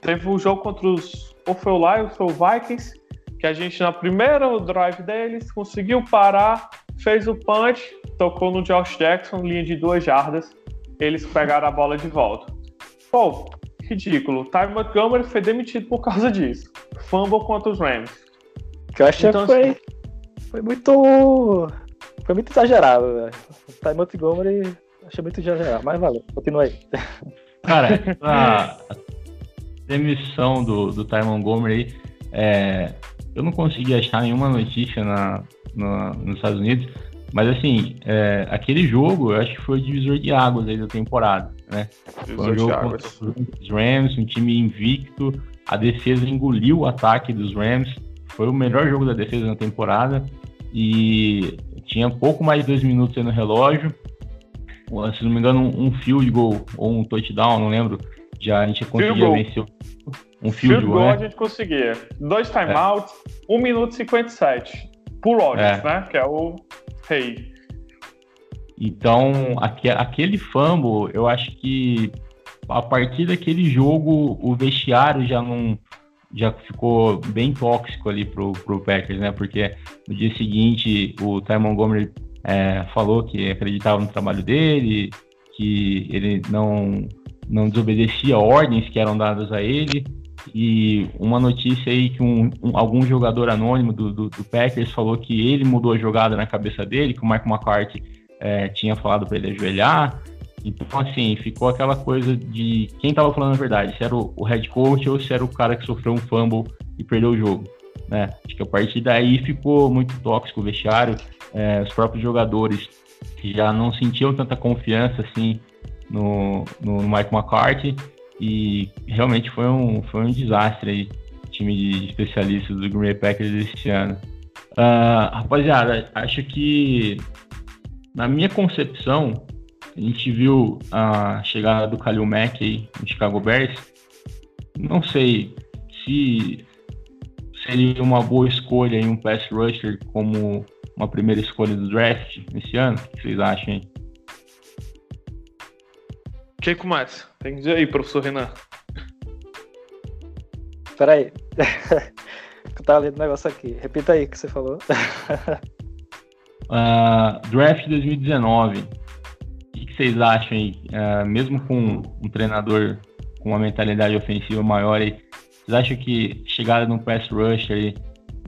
Teve o um jogo contra os. Ou foi o Lions, ou o Vikings, que a gente, na primeira drive deles, conseguiu parar, fez o punch, tocou no Josh Jackson, linha de duas jardas, eles pegaram a bola de volta. Pô, ridículo. Ty Montgomery foi demitido por causa disso. Fumble contra os Rams. Que eu achei então, que foi, assim, foi muito. Foi muito exagerado, velho. Ty Montgomery achei muito exagerado, mas valeu, continua aí. *laughs* Cara, a demissão do, do Ty Montgomery, é, eu não consegui achar nenhuma notícia na, na nos Estados Unidos, mas assim, é, aquele jogo eu acho que foi o divisor de águas aí da temporada, né? Foi um jogo contra os Rams, um time invicto, a defesa engoliu o ataque dos Rams, foi o melhor jogo da defesa na temporada e tinha pouco mais de dois minutos aí no relógio. Se não me engano, um field goal ou um touchdown, não lembro. Já a gente conseguia vencer um field, field goal. né? a gente conseguia. Dois timeouts, é. 1 minuto e 57. Por Rodgers, é. né? Que é o rei. Então, aquele fumble, eu acho que a partir daquele jogo, o vestiário já não já ficou bem tóxico ali pro, pro Packers, né? Porque no dia seguinte o Ty Montgomery é, falou que acreditava no trabalho dele, que ele não, não desobedecia ordens que eram dadas a ele. E uma notícia aí que um, um, algum jogador anônimo do, do, do, Packers falou que ele mudou a jogada na cabeça dele, que o Mike McCarthy é, tinha falado para ele ajoelhar. Então, assim, ficou aquela coisa de quem estava falando a verdade, se era o, o, head coach ou se era o cara que sofreu um fumble e perdeu o jogo. Né? Acho que a partir daí ficou muito tóxico o vestiário. É, os próprios jogadores já não sentiam tanta confiança assim no, no Mike McCarthy e realmente foi um, foi um desastre aí, time de especialistas do Green Bay Packers este ano. Uh, rapaziada, acho que na minha concepção, a gente viu a chegada do Khalil Mack aí no Chicago Bears. Não sei se seria uma boa escolha em um pass rusher como uma primeira escolha do draft nesse ano. O que vocês acham aí? Quem começa? Tem que dizer aí, professor Renan. Peraí. *laughs* eu tava lendo um negócio aqui. Repita aí o que você falou. uh, *laughs* draft 2019. O que vocês acham aí? Uh, mesmo com um treinador com uma mentalidade ofensiva maior. E vocês acham que chegada de um pass rusher,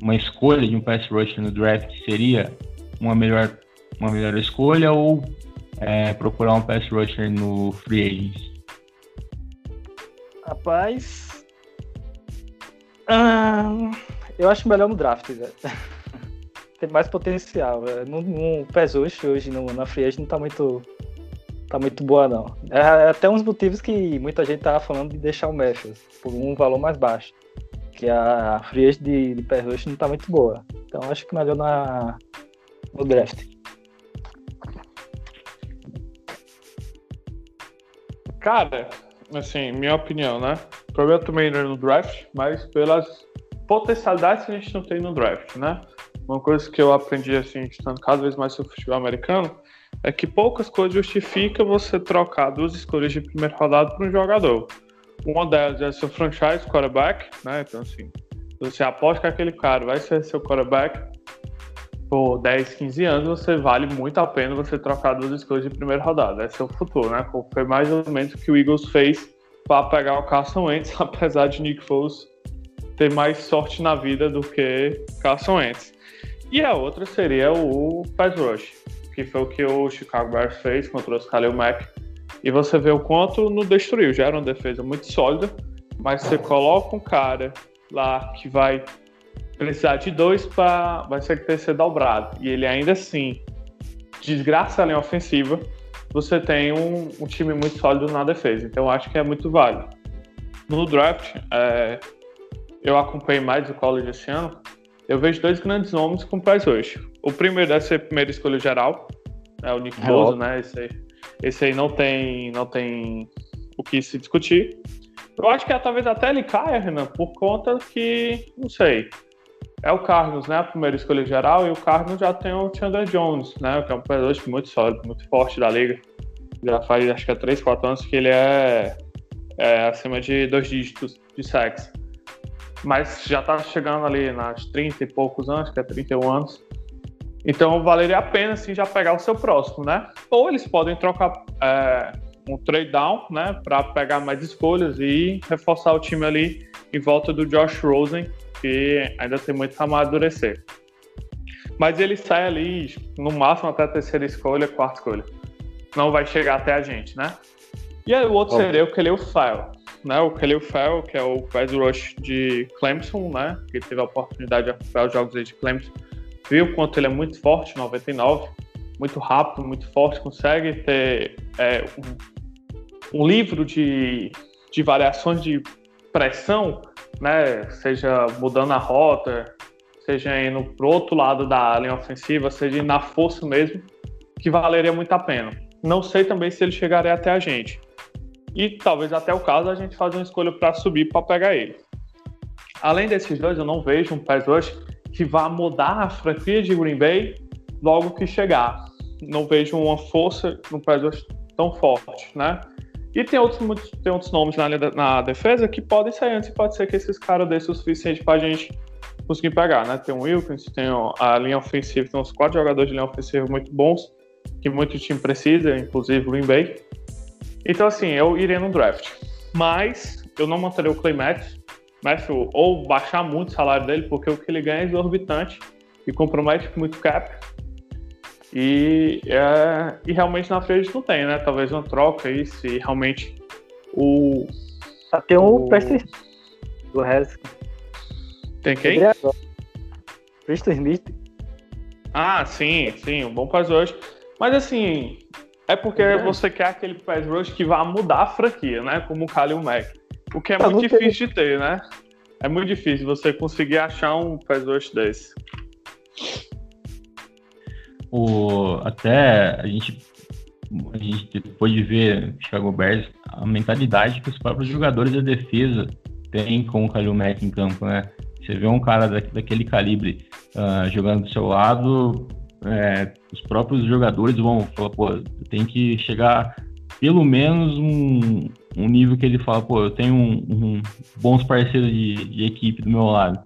uma escolha de um pass rusher no draft seria uma melhor, uma melhor escolha ou é, procurar um pass rusher no free agents? Rapaz, ah, eu acho melhor no draft, velho. *laughs* Tem mais potencial. No, no pass rush hoje no, na free agent não tá muito tá muito boa, não. É, é até uns motivos que muita gente tava falando de deixar o Matthews por um valor mais baixo. Que a free agent de, de rush não tá muito boa. Então acho que melhor na, no draft. Cara, assim, minha opinião, né? O problema também é no draft, mas pelas potencialidades que a gente não tem no draft, né? Uma coisa que eu aprendi, assim, estando cada vez mais no futebol americano, é que poucas coisas justificam você trocar duas escolhas de primeira rodada para um jogador. Uma delas é seu franchise quarterback, né? Então, assim, você aposta que aquele cara vai ser seu quarterback por 10, 15 anos, você vale muito a pena você trocar duas escolhas de primeira rodada. Esse é o futuro, né? Foi mais ou menos o que o Eagles fez para pegar o Carson Wentz, *laughs* apesar de Nick Foles ter mais sorte na vida do que Carson Wentz. E a outra seria o pass rush que foi o que o Chicago Bears fez contra os Khalil Mack. E você vê o quanto não destruiu. Já era uma defesa muito sólida, mas você coloca um cara lá que vai precisar de dois para vai ser que ser dobrado. E ele ainda assim desgraça a linha ofensiva. Você tem um, um time muito sólido na defesa. Então eu acho que é muito válido. No draft, é, eu acompanhei mais o college esse ano eu vejo dois grandes nomes com pés hoje. O primeiro deve ser a primeira escolha geral, é o Nick é Bosa, né? Esse aí, esse aí não tem, não tem o que se discutir. Eu acho que é, talvez até ele caia, Renan, por conta que, não sei, é o Carlos, né? A primeira escolha geral, e o Carlos já tem o Chandler Jones, né? Que é um jogador muito sólido, muito forte da liga. Já faz acho que é 3, 4 anos que ele é, é acima de dois dígitos de sexo mas já está chegando ali nas 30 e poucos anos, que é 31 anos. Então valeria a pena assim, já pegar o seu próximo, né? Ou eles podem trocar é, um trade down, né, para pegar mais escolhas e reforçar o time ali em volta do Josh Rosen, que ainda tem muito a amadurecer. Mas ele sai ali no máximo até a terceira escolha, quarta escolha. Não vai chegar até a gente, né? E aí o outro seria o Kelly File né, o Khalil Fell, que é o pass rush de Clemson, né, que teve a oportunidade de acompanhar os jogos de Clemson, viu o quanto ele é muito forte, 99, muito rápido, muito forte, consegue ter é, um, um, livro de, de variações de pressão, né, seja mudando a rota, seja indo para o outro lado da linha ofensiva, seja indo na força mesmo, que valeria muito a pena. Não sei também se ele chegaria até a gente e talvez até o caso a gente fazer uma escolha para subir para pegar ele. Além desses dois, eu não vejo um pass rush que vá mudar a franquia de Green Bay logo que chegar. Não vejo uma força no pass rush tão forte, né? E tem outros, tem outros nomes na, na defesa que podem sair antes e pode ser que esses caras dêem o suficiente para a gente conseguir pegar, né? Tem o Wilkins, tem a linha ofensiva, tem uns quatro jogadores de linha ofensiva muito bons, que muito time precisa, inclusive Green Bay. Então, assim, eu iria no draft. Mas eu não manteria o Clay Matthew, ou baixar muito o salário dele, porque o que ele ganha é exorbitante e compromete muito cap. E, é, e realmente na frente não tem, né? Talvez uma troca aí, se realmente o. Tem o, o... Preston do Harris. Tem quem? Preston Smith. Ah, sim, sim, um bom pass hoje. Mas assim, é porque é. você quer aquele pass rush que vá mudar a franquia, né? Como o Kalil Mack. O que é tá, muito difícil de ter, né? É muito difícil você conseguir achar um pass rush desse. O, até a gente, a gente pode ver Chicago Bears, a mentalidade que os próprios jogadores da defesa têm com o Kalil Mack em campo, né? Você vê um cara daquele calibre uh, jogando do seu lado, é, os próprios jogadores vão falar, pô, tem que chegar pelo menos um, um nível que ele fala, pô, eu tenho um, um bons parceiros de, de, equipe do meu lado.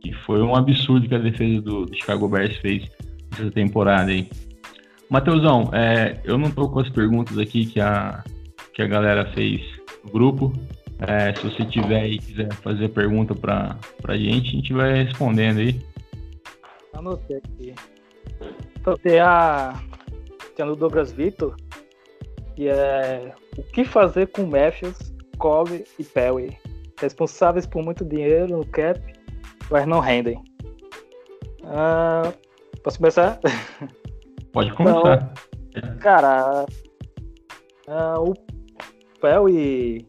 Que foi um absurdo que a defesa do, do Chicago Bears fez nessa temporada aí. Mateusão, é, eu não tô com as perguntas aqui que a, que a galera fez no grupo. É, se você tiver e quiser fazer pergunta para a gente, a gente vai respondendo aí. Anotei aqui. Então tem a. Tem o Douglas Vitor, que é o que fazer com Matthews, Cobb e Perry, responsáveis por muito dinheiro no cap, mas não rendem. Uh, posso começar? Pode começar. Então, cara, uh, o Perry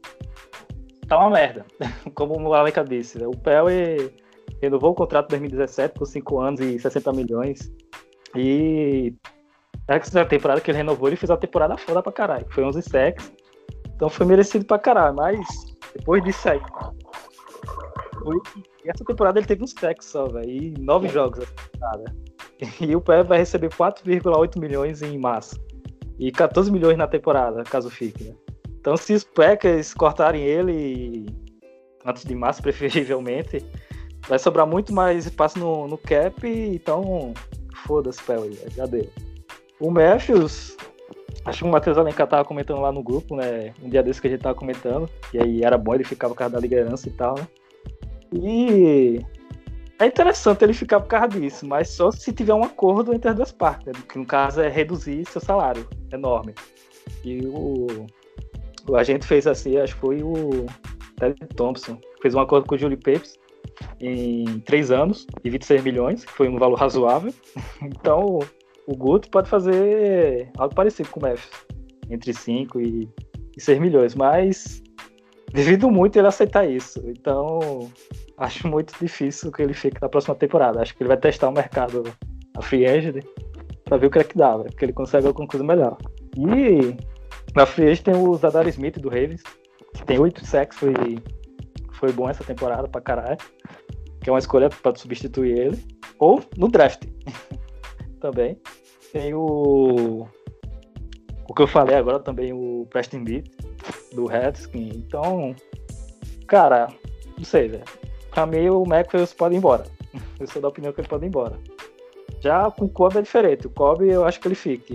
tá uma merda, *laughs* como o Aleca disse. Né? O Perry renovou o contrato de 2017 por 5 anos e 60 milhões. E a temporada que ele renovou, ele fez uma temporada foda pra caralho. Foi 11 sacks. Então foi merecido pra caralho. Mas depois disso aí. Foi... essa temporada ele teve uns sacks só, velho. E 9 jogos essa temporada. *laughs* E o Pé vai receber 4,8 milhões em março. E 14 milhões na temporada, caso fique, né? Então se os Packers cortarem ele antes de março, *laughs* preferivelmente, vai sobrar muito mais espaço no, no cap, então foda-se, Pé, já deu. O Matthews, acho que o Matheus Alencar tava comentando lá no grupo, né? Um dia desse que a gente tava comentando. E aí era bom, ele ficava por causa da liderança e tal, né? E é interessante ele ficar por causa disso, mas só se tiver um acordo entre as duas partes, né? que no caso é reduzir seu salário enorme. E o, o agente fez assim, acho que foi o Ted Thompson, fez um acordo com o Julie Papes em três anos e 26 milhões, que foi um valor razoável. *laughs* Então o Guto pode fazer algo parecido com o Memphis, entre 5 e, e 6 milhões, mas devido muito ele aceitar isso. Então, acho muito difícil que ele fique na próxima temporada. Acho que ele vai testar o mercado a free agent para ver o que é que dá, que ele consegue alguma coisa melhor. E na free agent tem o Zadar Smith do Ravens, que tem 8 sacks, foi, foi bom essa temporada pra caralho. Que é uma escolha para substituir ele. Ou no draft. *laughs* também. Tem o. O que eu falei agora também, o Preston Beat, do Redskin. Então, cara, não sei, velho. Pra mim, o McFails pode ir embora. *laughs* Eu sou da opinião que ele pode ir embora. Já com o Kobe é diferente. O Kobe eu acho que ele fica.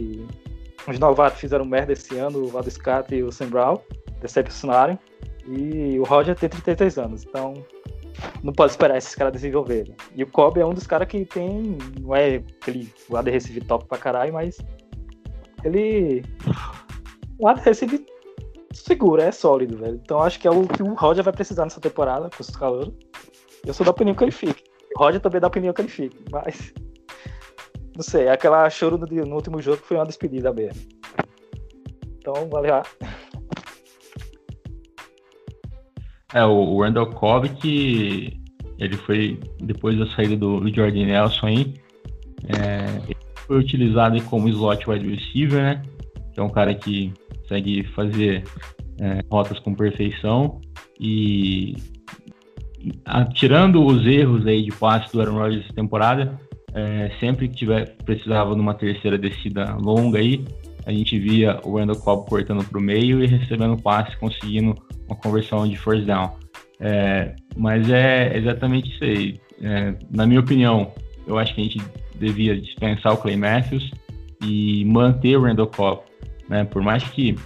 Os novatos fizeram merda esse ano, o Valdescat e o Sam Brown, decepcionaram. E o Roger tem 33 anos, então não pode esperar esses caras desenvolverem. E o Kobe é um dos caras que tem. Não é aquele guarda recife top pra caralho, mas ele. O guarda recife segura, é sólido, velho. Então acho que é o que o Roger vai precisar nessa temporada com os calores. Eu sou da opinião que ele fique. O Roger também é da opinião que ele fique, mas. Não sei, aquela choro no, no último jogo foi uma despedida mesmo. Então, valeu. É, o Randall ele foi, depois da saída do, Jordan Nelson aí, é, ele foi utilizado como slot wide receiver, né? Que é um cara que consegue fazer é, rotas com perfeição e tirando os erros aí de passe do Aaron Rodgers essa temporada, é, sempre que tiver precisava de uma terceira descida longa aí, a gente via o Randall Cobb cortando para o meio e recebendo passe, conseguindo uma conversão de first down. É, mas é exatamente isso aí. É, na minha opinião, eu acho que a gente devia dispensar o Clay Matthews e manter o Randall Cobb. Né? Por mais que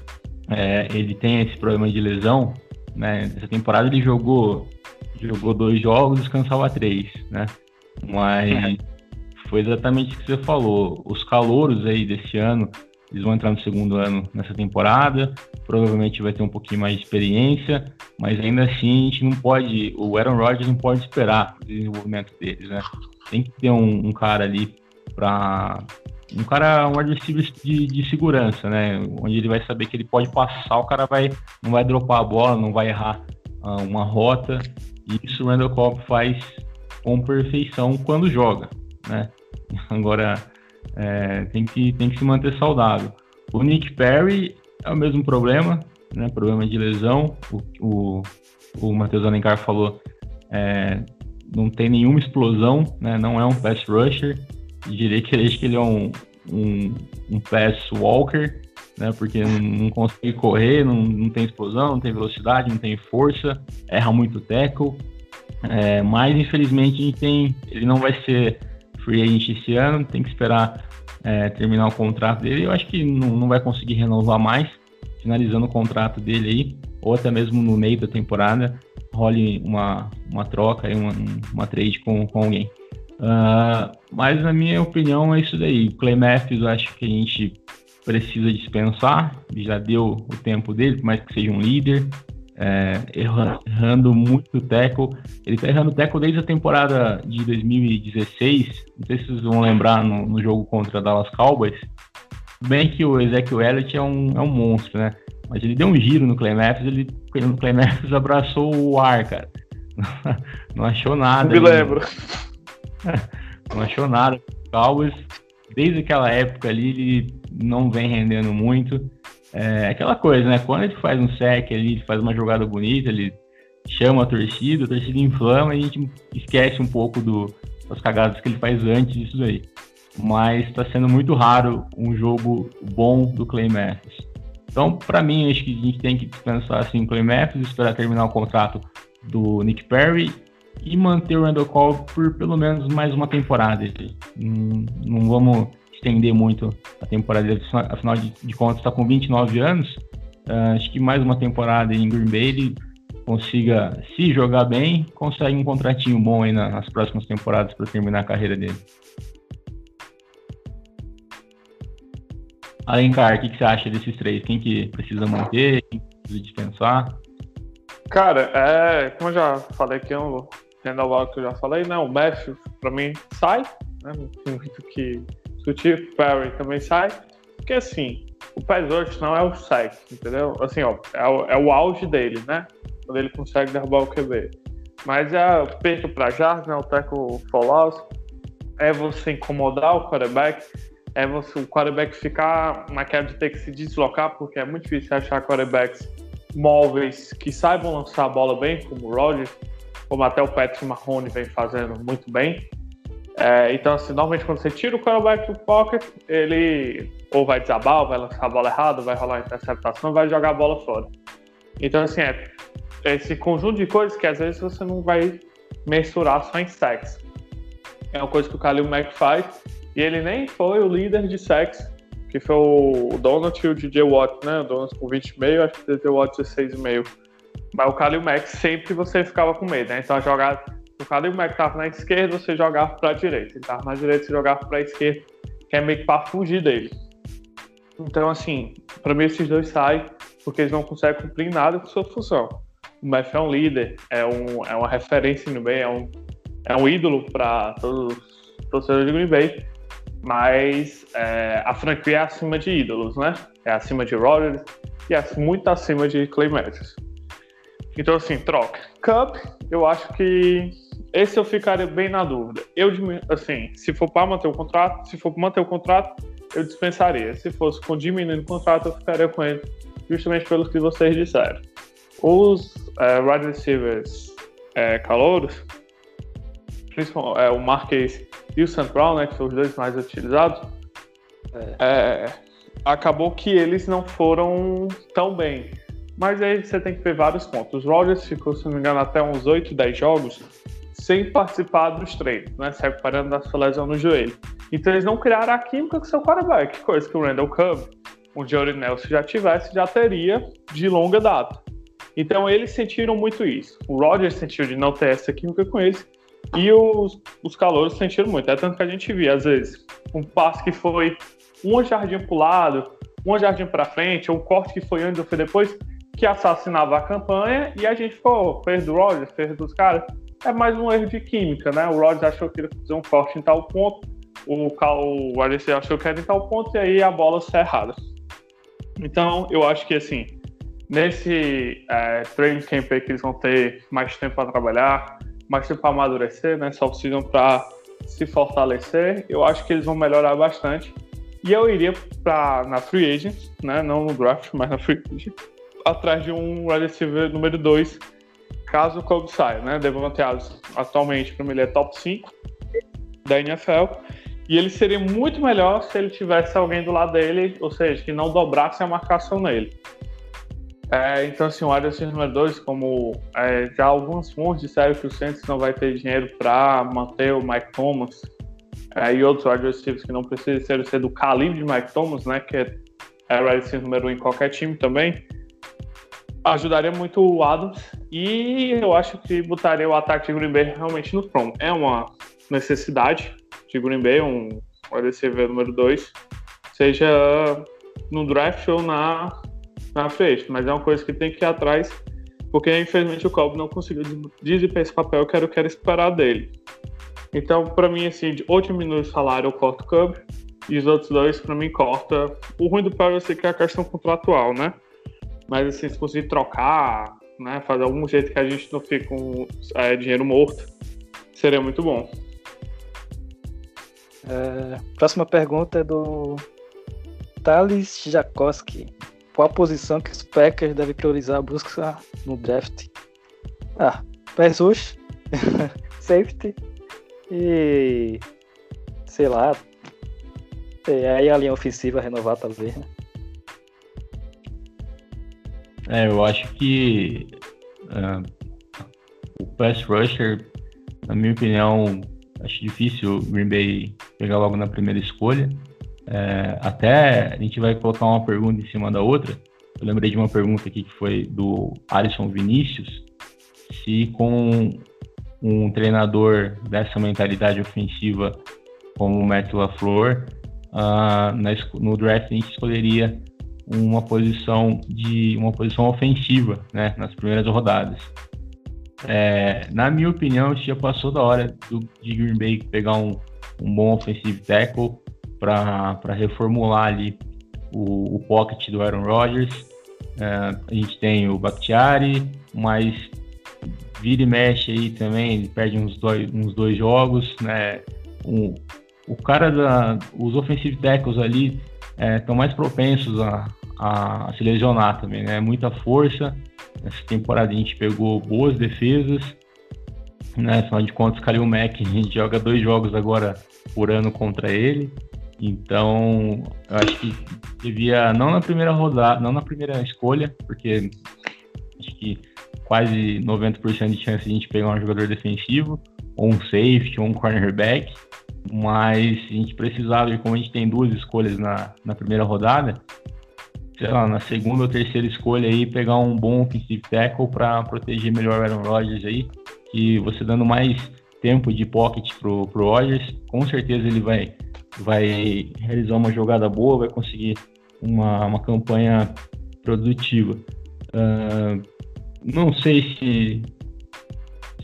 é, ele tenha esse problema de lesão, né? Essa temporada ele jogou, jogou dois jogos, descansava três, né? Mas foi exatamente o que você falou. Os calouros aí desse ano eles vão entrar no segundo ano nessa temporada, provavelmente vai ter um pouquinho mais de experiência, mas ainda assim a gente não pode, o Aaron Rodgers não pode esperar o desenvolvimento deles, né? Tem que ter um, um cara ali para um cara, um adversário de, de segurança, né? Onde ele vai saber que ele pode passar, o cara vai, não vai dropar a bola, não vai errar uh, uma rota. E isso o Randall Cobb faz com perfeição quando joga, né? *laughs* Agora, é, tem, que, tem que se manter saudável. O Nick Perry é o mesmo problema, né? Problema de lesão. O, o, o Matheus Alencar falou, é, não tem nenhuma explosão, né? Não é um pass rusher. Diria que ele, é um, um, um pass walker, né? Porque não, não consegue correr, não, não tem explosão, não tem velocidade, não tem força, erra muito tackle. É, mas infelizmente a gente tem, ele não vai ser free agent esse ano, tem que esperar é, terminar o contrato dele. Eu acho que não, não vai conseguir renovar mais, finalizando o contrato dele aí. ou até mesmo no meio da temporada, role uma, uma troca, uma, uma trade com, com alguém. Uh, mas na minha opinião é isso daí. O Clay Matthews acho que a gente precisa dispensar, já deu o tempo dele, por mais que seja um líder, é, errando, muito tackle. Ele tá errando tackle desde a temporada de 2016, não sei se vocês vão lembrar no, no jogo contra Dallas Cowboys, bem que o Ezekiel Elliott é um, é um monstro, né? Mas ele deu um giro no Clay Matthews, ele no Clay Matthews abraçou o ar, cara. *laughs* Não achou nada. Me lembro. *laughs* Não achou nada. Cowboys, desde aquela época ali, ele não vem rendendo muito. É aquela coisa, né? Quando ele faz um sec ali, ele faz uma jogada bonita, ele chama a torcida, a torcida inflama e a gente esquece um pouco do, das cagadas que ele faz antes disso daí. Mas está sendo muito raro um jogo bom do Clay Matthews. Então, para mim, acho que a gente tem que pensar assim, Clay Matthews, esperar terminar o contrato do Nick Perry e manter o Randall Cobb por pelo menos mais uma temporada. Não, não vamos estender muito a temporada dele, afinal de, de contas está com 29 anos. Uh, acho que mais uma temporada em Green Bay ele consiga se jogar bem, consegue um contratinho bom aí nas próximas temporadas para terminar a carreira dele. Alencar, o que, que, você acha desses três? Quem que precisa manter? Quem precisa dispensar? Cara, é, como eu já falei aqui, eu renovar o que eu já falei, né? O Matthew, pra mim, sai, né? Não tem muito que discutir. O Perry também sai. Porque assim, o Pez não é o sec, entendeu? Assim, ó, é o, é o auge dele, né? Quando ele consegue derrubar o QB. Mas é perto para jardas, né? O teco fallout é você incomodar o quarterback, é você, o quarterback ficar naquela de ter que se deslocar, porque é muito difícil achar quarterbacks móveis que saibam lançar a bola bem, como o Rodgers, como até o Patrick Mahoney vem fazendo muito bem. É, então, assim, normalmente quando você tira o quarterback do pocket, ele ou vai desabar, ou vai lançar a bola errada, vai rolar interceptação, vai jogar a bola fora. Então, assim, é esse conjunto de coisas que às vezes você não vai mensurar só em sacks. É uma coisa que o Khalil Mack faz, e ele nem foi o líder de sacks, que foi o Donald e o DJ Watt, né? O Donald com 20,5, acho que o DJ Watt 16,5. Mas o Khalil Mack sempre você ficava com medo, né? Então a jogada, o Khalil Mack estava na esquerda, você jogava para a direita. Ele estava na direita, você jogava para a esquerda, que é meio que para fugir dele. Então, assim, para mim esses dois saem porque eles não conseguem cumprir nada com sua função. O Matt é um líder, é, um, é uma referência no Bay, é um, é um ídolo para todos os torcedores de Green Bay, mas é, a franquia é acima de ídolos, né? É acima de Rodgers e é muito acima de Clay Matthews. Então, assim, troca. Cup, eu acho que esse eu ficaria bem na dúvida. Eu, assim, se for para manter o contrato, se for manter o contrato, eu dispensaria. Se fosse com diminuindo o contrato, eu ficaria com ele, justamente pelo que vocês disseram. Os é, wide receivers é, calouros, principalmente é, o Marquês e o Sam Brown, né, que são os dois mais utilizados, é. é. acabou que eles não foram tão bem. Mas aí você tem que ver vários pontos. Os Rodgers ficou, se não me engano, até uns 8, 10 jogos sem participar dos treinos, né? Se recuperando da sua lesão no joelho. Então eles não criaram a química com seu quarterback, coisa que o Randall Cobb, o Jordan Nelson já tivesse, já teria de longa data. Então eles sentiram muito isso. O Rodgers sentiu de não ter essa química com eles e os, os calouros sentiram muito. É tanto que a gente via, às vezes, um passe que foi um jardim para o lado, um jardim para frente, ou um corte que foi antes ou foi depois, que assassinava a campanha e a gente ficou, fez do Rodgers, fez dos caras. É mais um erro de química, né? O Rodgers achou que ia fazer um corte em tal ponto, o, o ADC achou que era em tal ponto e aí a bola saiu errada. Então, eu acho que assim, nesse é, training camp aí que eles vão ter mais tempo para trabalhar, tempo para amadurecer, né? Só precisam para se fortalecer. Eu acho que eles vão melhorar bastante. E eu iria para na free agent, né? Não no draft, mas na free agent, atrás de um wide receiver número 2, caso o Kobe saia, né? Adams atualmente para mim ele é top 5 da NFL. E ele seria muito melhor se ele tivesse alguém do lado dele, ou seja, que não dobrasse a marcação nele. É, então, assim, o número 2, como é, já alguns fontes disseram que o Saints não vai ter dinheiro para manter o Mike Thomas é, e outros receivers que não precisam ser, do calibre de Mike Thomas, né, que é, é wide receiver número 1 um em qualquer time também. ajudaria muito o Adams e eu acho que botaria o ataque de Green Bay realmente no front. É uma necessidade de Green Bay, um wide receiver número 2, seja no draft ou na, na frente, mas é uma coisa que tem que ir atrás, porque infelizmente o Cobb não conseguiu desempenhar esse papel que era o que era esperar dele. Então, para mim, assim, ou diminui o salário ou corta o Cobb, e os outros dois, para mim, corta. O ruim do eu sei que é a questão contratual, né? Mas assim, se conseguir trocar, né, fazer algum jeito que a gente não fique com é, dinheiro morto, seria muito bom. É, próxima pergunta é do Thales Jakoski. Qual a posição que os Packers devem priorizar a busca no draft? Ah, pass rush, *laughs* safety e sei lá. É, aí a linha ofensiva renovar talvez. Né? É, eu acho que uh, o pass rusher, na minha opinião, acho difícil o Green Bay pegar logo na primeira escolha. É, até a gente vai colocar uma pergunta em cima da outra. Eu lembrei de uma pergunta aqui que foi do Alisson Vinícius, se com um treinador dessa mentalidade ofensiva como o Matt LaFleur, uh, no draft a gente escolheria uma posição de uma posição ofensiva, né, nas primeiras rodadas. É, na minha opinião, já passou da hora do, de Green Bay pegar um, um bom offensive tackle para reformular ali o, o, pocket do Aaron Rodgers. É, a gente tem o Bakhtiari, mas vira e mexe aí também, ele perde uns dois, uns dois jogos, né? Um, o cara da, os offensive tackles ali estão é, mais propensos a, a, a, se lesionar também, né? Muita força. Essa temporada a gente pegou boas defesas, né? Afinal de contas, Kalil Mack, a gente joga dois jogos agora por ano contra ele. Então, eu acho que devia, não na primeira rodada, não na primeira escolha, porque acho que quase 90% de chance de a gente pegar um jogador defensivo, ou um safety, ou um cornerback mas a gente precisava, e como a gente tem duas escolhas na, na primeira rodada, sei lá, na segunda ou terceira escolha aí, pegar um bom offensive tackle para proteger melhor o Aaron Rodgers aí, que você dando mais tempo de pocket pro, pro Rodgers, com certeza ele vai, vai realizar uma jogada boa, vai conseguir uma, uma campanha produtiva. Uh, não sei se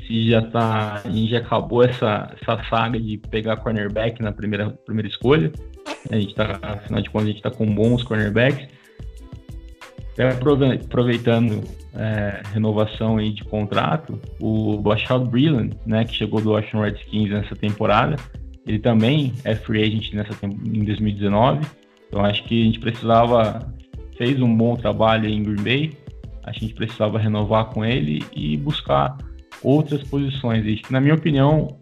se já tá. Já acabou essa, essa saga de pegar cornerback na primeira, primeira escolha. A gente tá, afinal de contas, a gente tá com bons cornerbacks. Até aproveitando é, renovação aí de contrato, o Bashad Brilland, né, que chegou do Washington Redskins nessa temporada, ele também é free agent nessa, em 2019. Então acho que a gente precisava, fez um bom trabalho em Green Bay, a gente precisava renovar com ele e buscar outras posições. E, na minha opinião,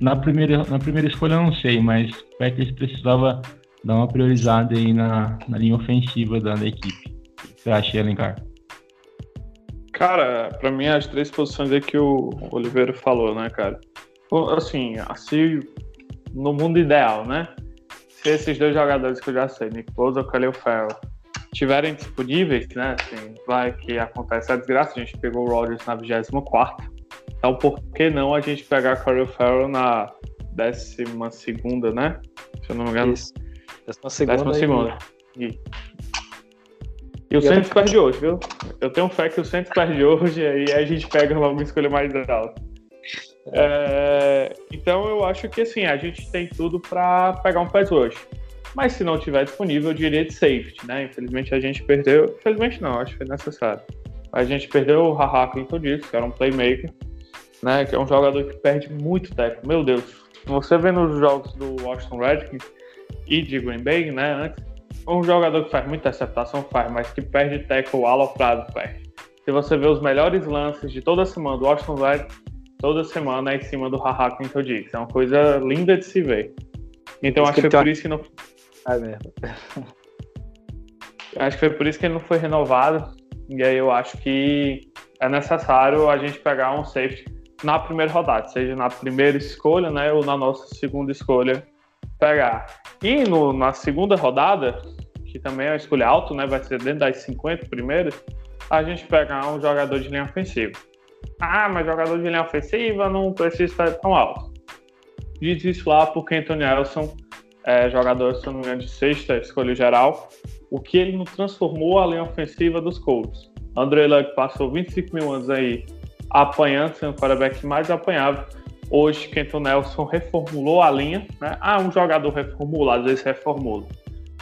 na primeira, na primeira escolha eu não sei, mas o Packers precisava dar uma priorizada aí na, na linha ofensiva da, da equipe. O que você acha, Alencar? Cara, para mim as três posições aí que o Oliveira falou, né, cara? Assim, assim, no mundo ideal, né? Se esses dois jogadores que eu já sei, Nick Bosa e Khalil Farrell, tiverem disponíveis, né? Assim, vai que acontece a desgraça, a gente pegou o Rodgers na 24 então por que não a gente pegar Corey Farrell na 12 segunda, né? Se eu não me engano. Isso. Décima segunda. Décima segunda. E, e o Santos perde hoje, viu? Eu tenho fé que o Santos perde hoje e aí a gente pega logo uma escolha mais alta. É, então eu acho que assim, a gente tem tudo para pegar um pass hoje. Mas se não tiver disponível, eu diria de safety, né? Infelizmente a gente perdeu. Infelizmente não, acho que foi necessário. A gente perdeu o Haha Clinton Dix, que era um playmaker, né? Que é um jogador que perde muito tempo. Meu Deus, você vê nos jogos do Washington Redskins e de Green Bay, né? Antes, um jogador que faz muita interceptação, faz, mas que perde tackle aloprado, perde. Se você vê os melhores lances de toda semana do Washington Redskins, toda semana é em cima do Haha Clinton Dix. É uma coisa linda de se ver. Então acho que foi por isso que não é mesmo. *laughs* Acho que foi por isso que ele não foi renovado. E aí eu acho que é necessário a gente pegar um safety na primeira rodada, seja na primeira escolha, né, ou na nossa segunda escolha pegar. E no, na segunda rodada, que também é uma escolha alta, né, vai ser dentro das 50 primeiras, a gente pegar um jogador de linha ofensiva. Ah, mas jogador de linha ofensiva não precisa estar tão alto. Diz isso lá porque Anthony Nelson é jogador, se não me engano, de sexta escolha geral. O que ele não transformou a linha ofensiva dos Colts. André Luck passou 25 mil anos aí apanhando, sendo o quarterback mais apanhável. Hoje, Kenton Nelson reformulou a linha. Né? Ah, um jogador reformula, às vezes reformula.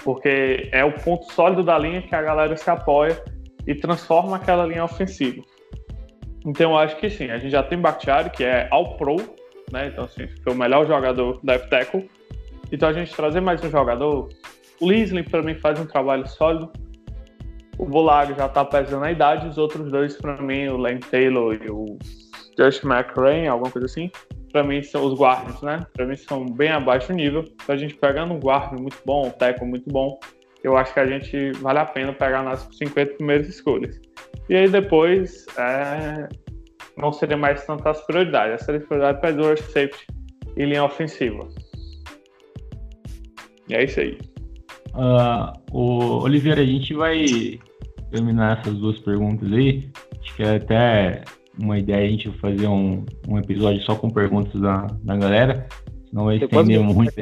Porque é o ponto sólido da linha que a galera se apoia e transforma aquela linha ofensiva. Então, acho que sim. A gente já tem Bakhtiari, que é All Pro, né? Então, assim, foi o melhor jogador da F-Tackle. Então, a gente trazer mais um jogador. O Lisling, para mim, faz um trabalho sólido. O Bolago já tá pesando a idade. Os outros dois, para mim, o Lane Taylor e o Josh McRae, alguma coisa assim, para mim são os guardas, né? Para mim são bem abaixo do nível. Então, a gente pegando um guarda muito bom, um tackle muito bom, eu acho que a gente vale a pena pegar nas 50 primeiras escolhas. E aí depois é, não seria mais tantas prioridades. Essa prioridade para duas safety e linha ofensiva. E é isso aí. Uh, o Oliveira, a gente vai terminar essas duas perguntas aí. Acho que é até uma ideia a gente fazer um, um episódio só com perguntas da, da galera. Senão vai estender muito.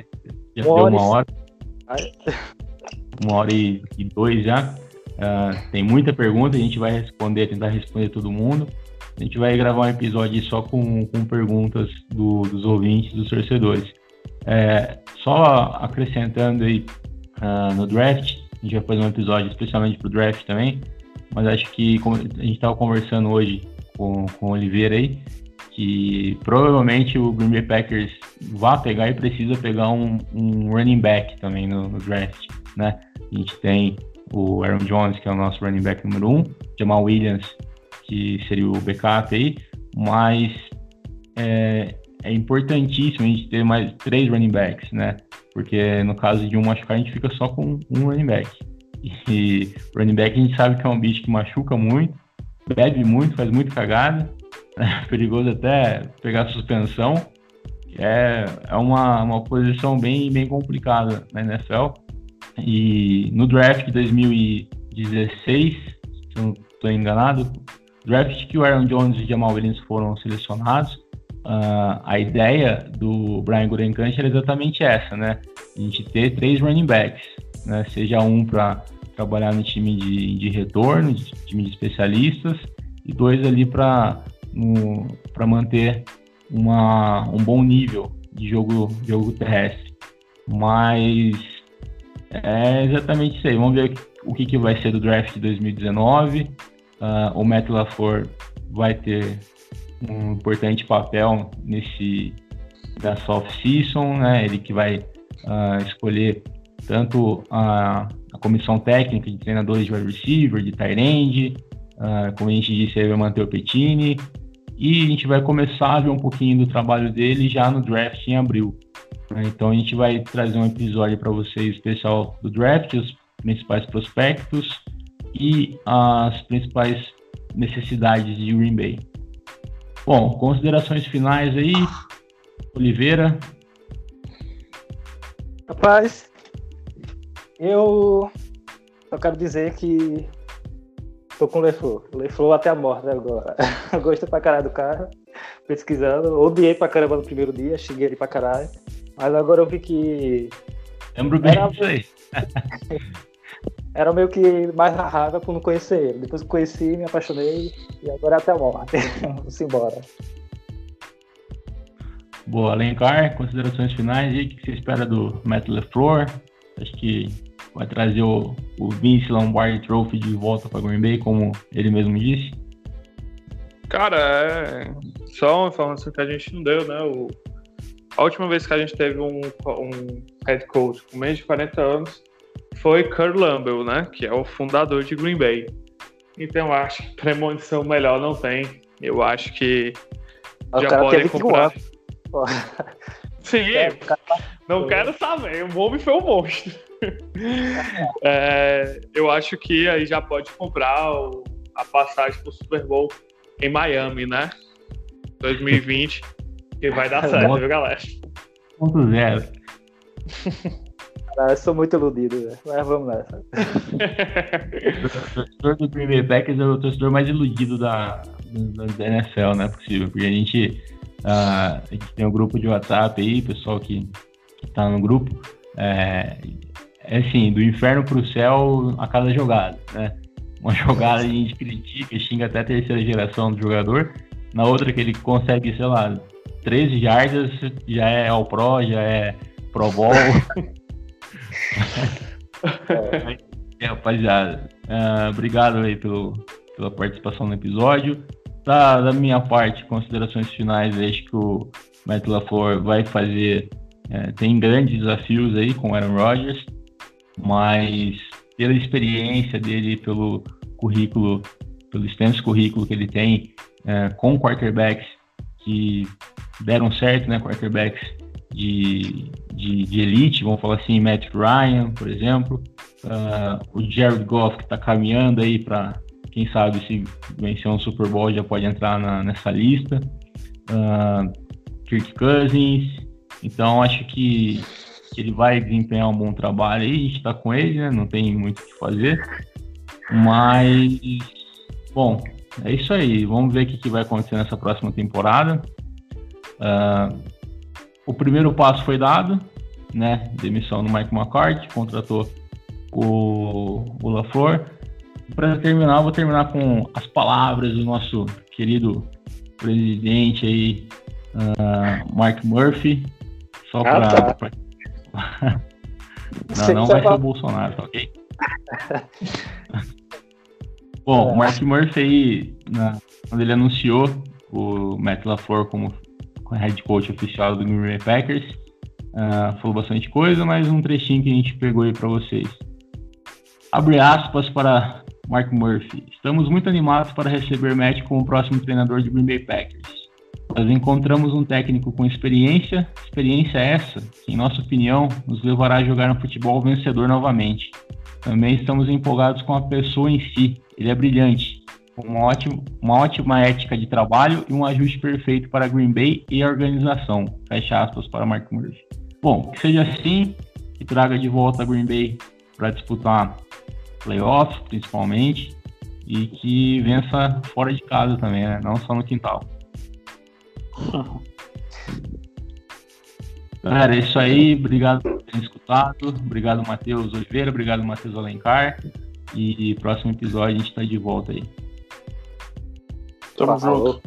Já deu uma hora. Uma hora e, e dois já. Uh, tem muita pergunta, a gente vai responder, tentar responder todo mundo. A gente vai gravar um episódio só com, com perguntas do, dos ouvintes, dos torcedores. É, só acrescentando aí uh, no draft, a gente vai fazer um episódio especialmente para o draft também, mas acho que a gente estava conversando hoje com, com o Oliveira aí, que provavelmente o Green Bay Packers vai pegar e precisa pegar um, um running back também no, no, draft, né? A gente tem o Aaron Jones, que é o nosso running back número um, Jamal Williams, que seria o backup aí, mas é, é importantíssimo a gente ter mais três running backs, né? Porque no caso de um machucar, a gente fica só com um running back. E running back a gente sabe que é um bicho que machuca muito, bebe muito, faz muito cagada, é *laughs* perigoso até pegar suspensão. É, é uma, uma posição bem, bem complicada na NFL. E no draft de 2016, se eu não estou enganado, draft que o Aaron Jones e Jamal Williams foram selecionados, uh, a ideia do Brian Gutekunst era exatamente essa, né? A gente ter três running backs, né? Seja um para trabalhar no time de, de retorno, de time de especialistas, e dois ali para manter uma, um bom nível de jogo, jogo terrestre. Mas é exatamente isso aí. Vamos ver o que, que vai ser do draft de 2019. Uh, ah, o Matt LaFleur vai ter um importante papel nesse dessa off-season, né? Ele que vai uh, escolher tanto a, a, comissão técnica de treinadores de wide receiver, de tight end, uh, como a gente disse, ele vai manter o Petini, e a gente vai começar a ver um pouquinho do trabalho dele já no draft em abril. Né? Então a gente vai trazer um episódio para vocês especial do draft, os principais prospectos e as principais necessidades de Green Bay. Bom, considerações finais aí, Oliveira. Rapaz, eu só quero dizer que tô com o Leflou. Leflou até a morte agora. *laughs* Gosto pra caralho do cara, pesquisando. Odiei pra caramba no primeiro dia, xinguei ele pra caralho. Mas agora eu vi que. Lembro bem disso aí. era meio que mais raiva por não conhecer ele. Depois que conheci, me apaixonei e agora é até morte. *laughs* Vamos embora. Boa, Alencar, considerações finais e o que você espera do Matt LeFleur? Acho que vai trazer o, o Vince Lombardi Trophy de volta para Green Bay, como ele mesmo disse. Cara, é só uma informação que a gente não deu, né? O... A última vez que a gente teve um, um head coach com menos de 40 anos foi Kurt Lambeau, né? Que é o fundador de Green Bay. Então eu acho que premonição melhor não tem. Eu acho que o já podem comprar. *laughs* Sim, é, cara... não quero saber. O homem foi um monstro. *laughs* é, eu acho que aí já pode comprar o, a passagem para o Super Bowl em Miami, né? 2020, que vai dar *laughs* certo, viu, galera? Ponto zero. *laughs* eu sou muito iludido, velho. Mas vamos nessa. o *laughs* torcedor do Green Bay Packers é o torcedor mais iludido da, da, da NFL, não é possível. Porque a gente, uh, a gente tem um grupo de WhatsApp aí, pessoal que, que tá no grupo. É, é assim, do inferno pro céu a cada jogada, né? Uma jogada a gente critica, xinga até a terceira geração do jogador. Na outra que ele consegue, sei lá, 13 jardas, já é All Pro, já é Pro Bowl. *laughs* é, rapaziada, uh, obrigado aí pelo, pela participação no episódio. Da, da minha parte, considerações finais, acho que o Matt LaFleur vai fazer, é, tem grandes desafios aí com o Aaron Rodgers, mas pela experiência dele, pelo currículo, pelo extenso currículo que ele tem é, com quarterbacks que deram certo, né, quarterbacks de, de, de, elite, vamos falar assim, Matt Ryan, por exemplo, uh, o Jared Goff que está caminhando aí para, quem sabe, se vencer um Super Bowl já pode entrar na, nessa lista, uh, Kirk Cousins, então acho que, ele vai desempenhar um bom trabalho aí, a gente está com ele, né, não tem muito o que fazer, mas, bom, é isso aí, vamos ver o que, que vai acontecer nessa próxima temporada. Uh, o primeiro passo foi dado, né? Demissão do Mike McCarthy, contratou o, o LaFleur. Para terminar, vou terminar com as palavras do nosso querido presidente aí, uh, Mark Murphy. Só para. Ah, tá. não, não vai ser o Bolsonaro, tá ok? *laughs* Bom, o Mark Murphy aí, na, quando ele anunciou o Matt LaFleur como head coach oficial do Green Bay Packers. Uh, falou bastante coisa, mas um trechinho que a gente pegou aí para vocês. Abre aspas para Mark Murphy. Estamos muito animados para receber Matt como próximo treinador de Green Bay Packers. Nós encontramos um técnico com experiência, experiência essa que, em nossa opinião, nos levará a jogar um futebol vencedor novamente. Também estamos empolgados com a pessoa em si. Ele é brilhante, uma ótima, uma ótima ética de trabalho e um ajuste perfeito para Green Bay e a organização. Fecha aspas para Mark Murphy. Bom, que seja assim, que traga de volta a Green Bay para disputar playoffs, principalmente, e que vença fora de casa também, né? não só no quintal. *laughs* Galera, é isso aí. Obrigado por terem escutado. Obrigado, Matheus Oliveira. Obrigado, Matheus Alencar. E próximo episódio a gente está de volta aí. Tamo junto.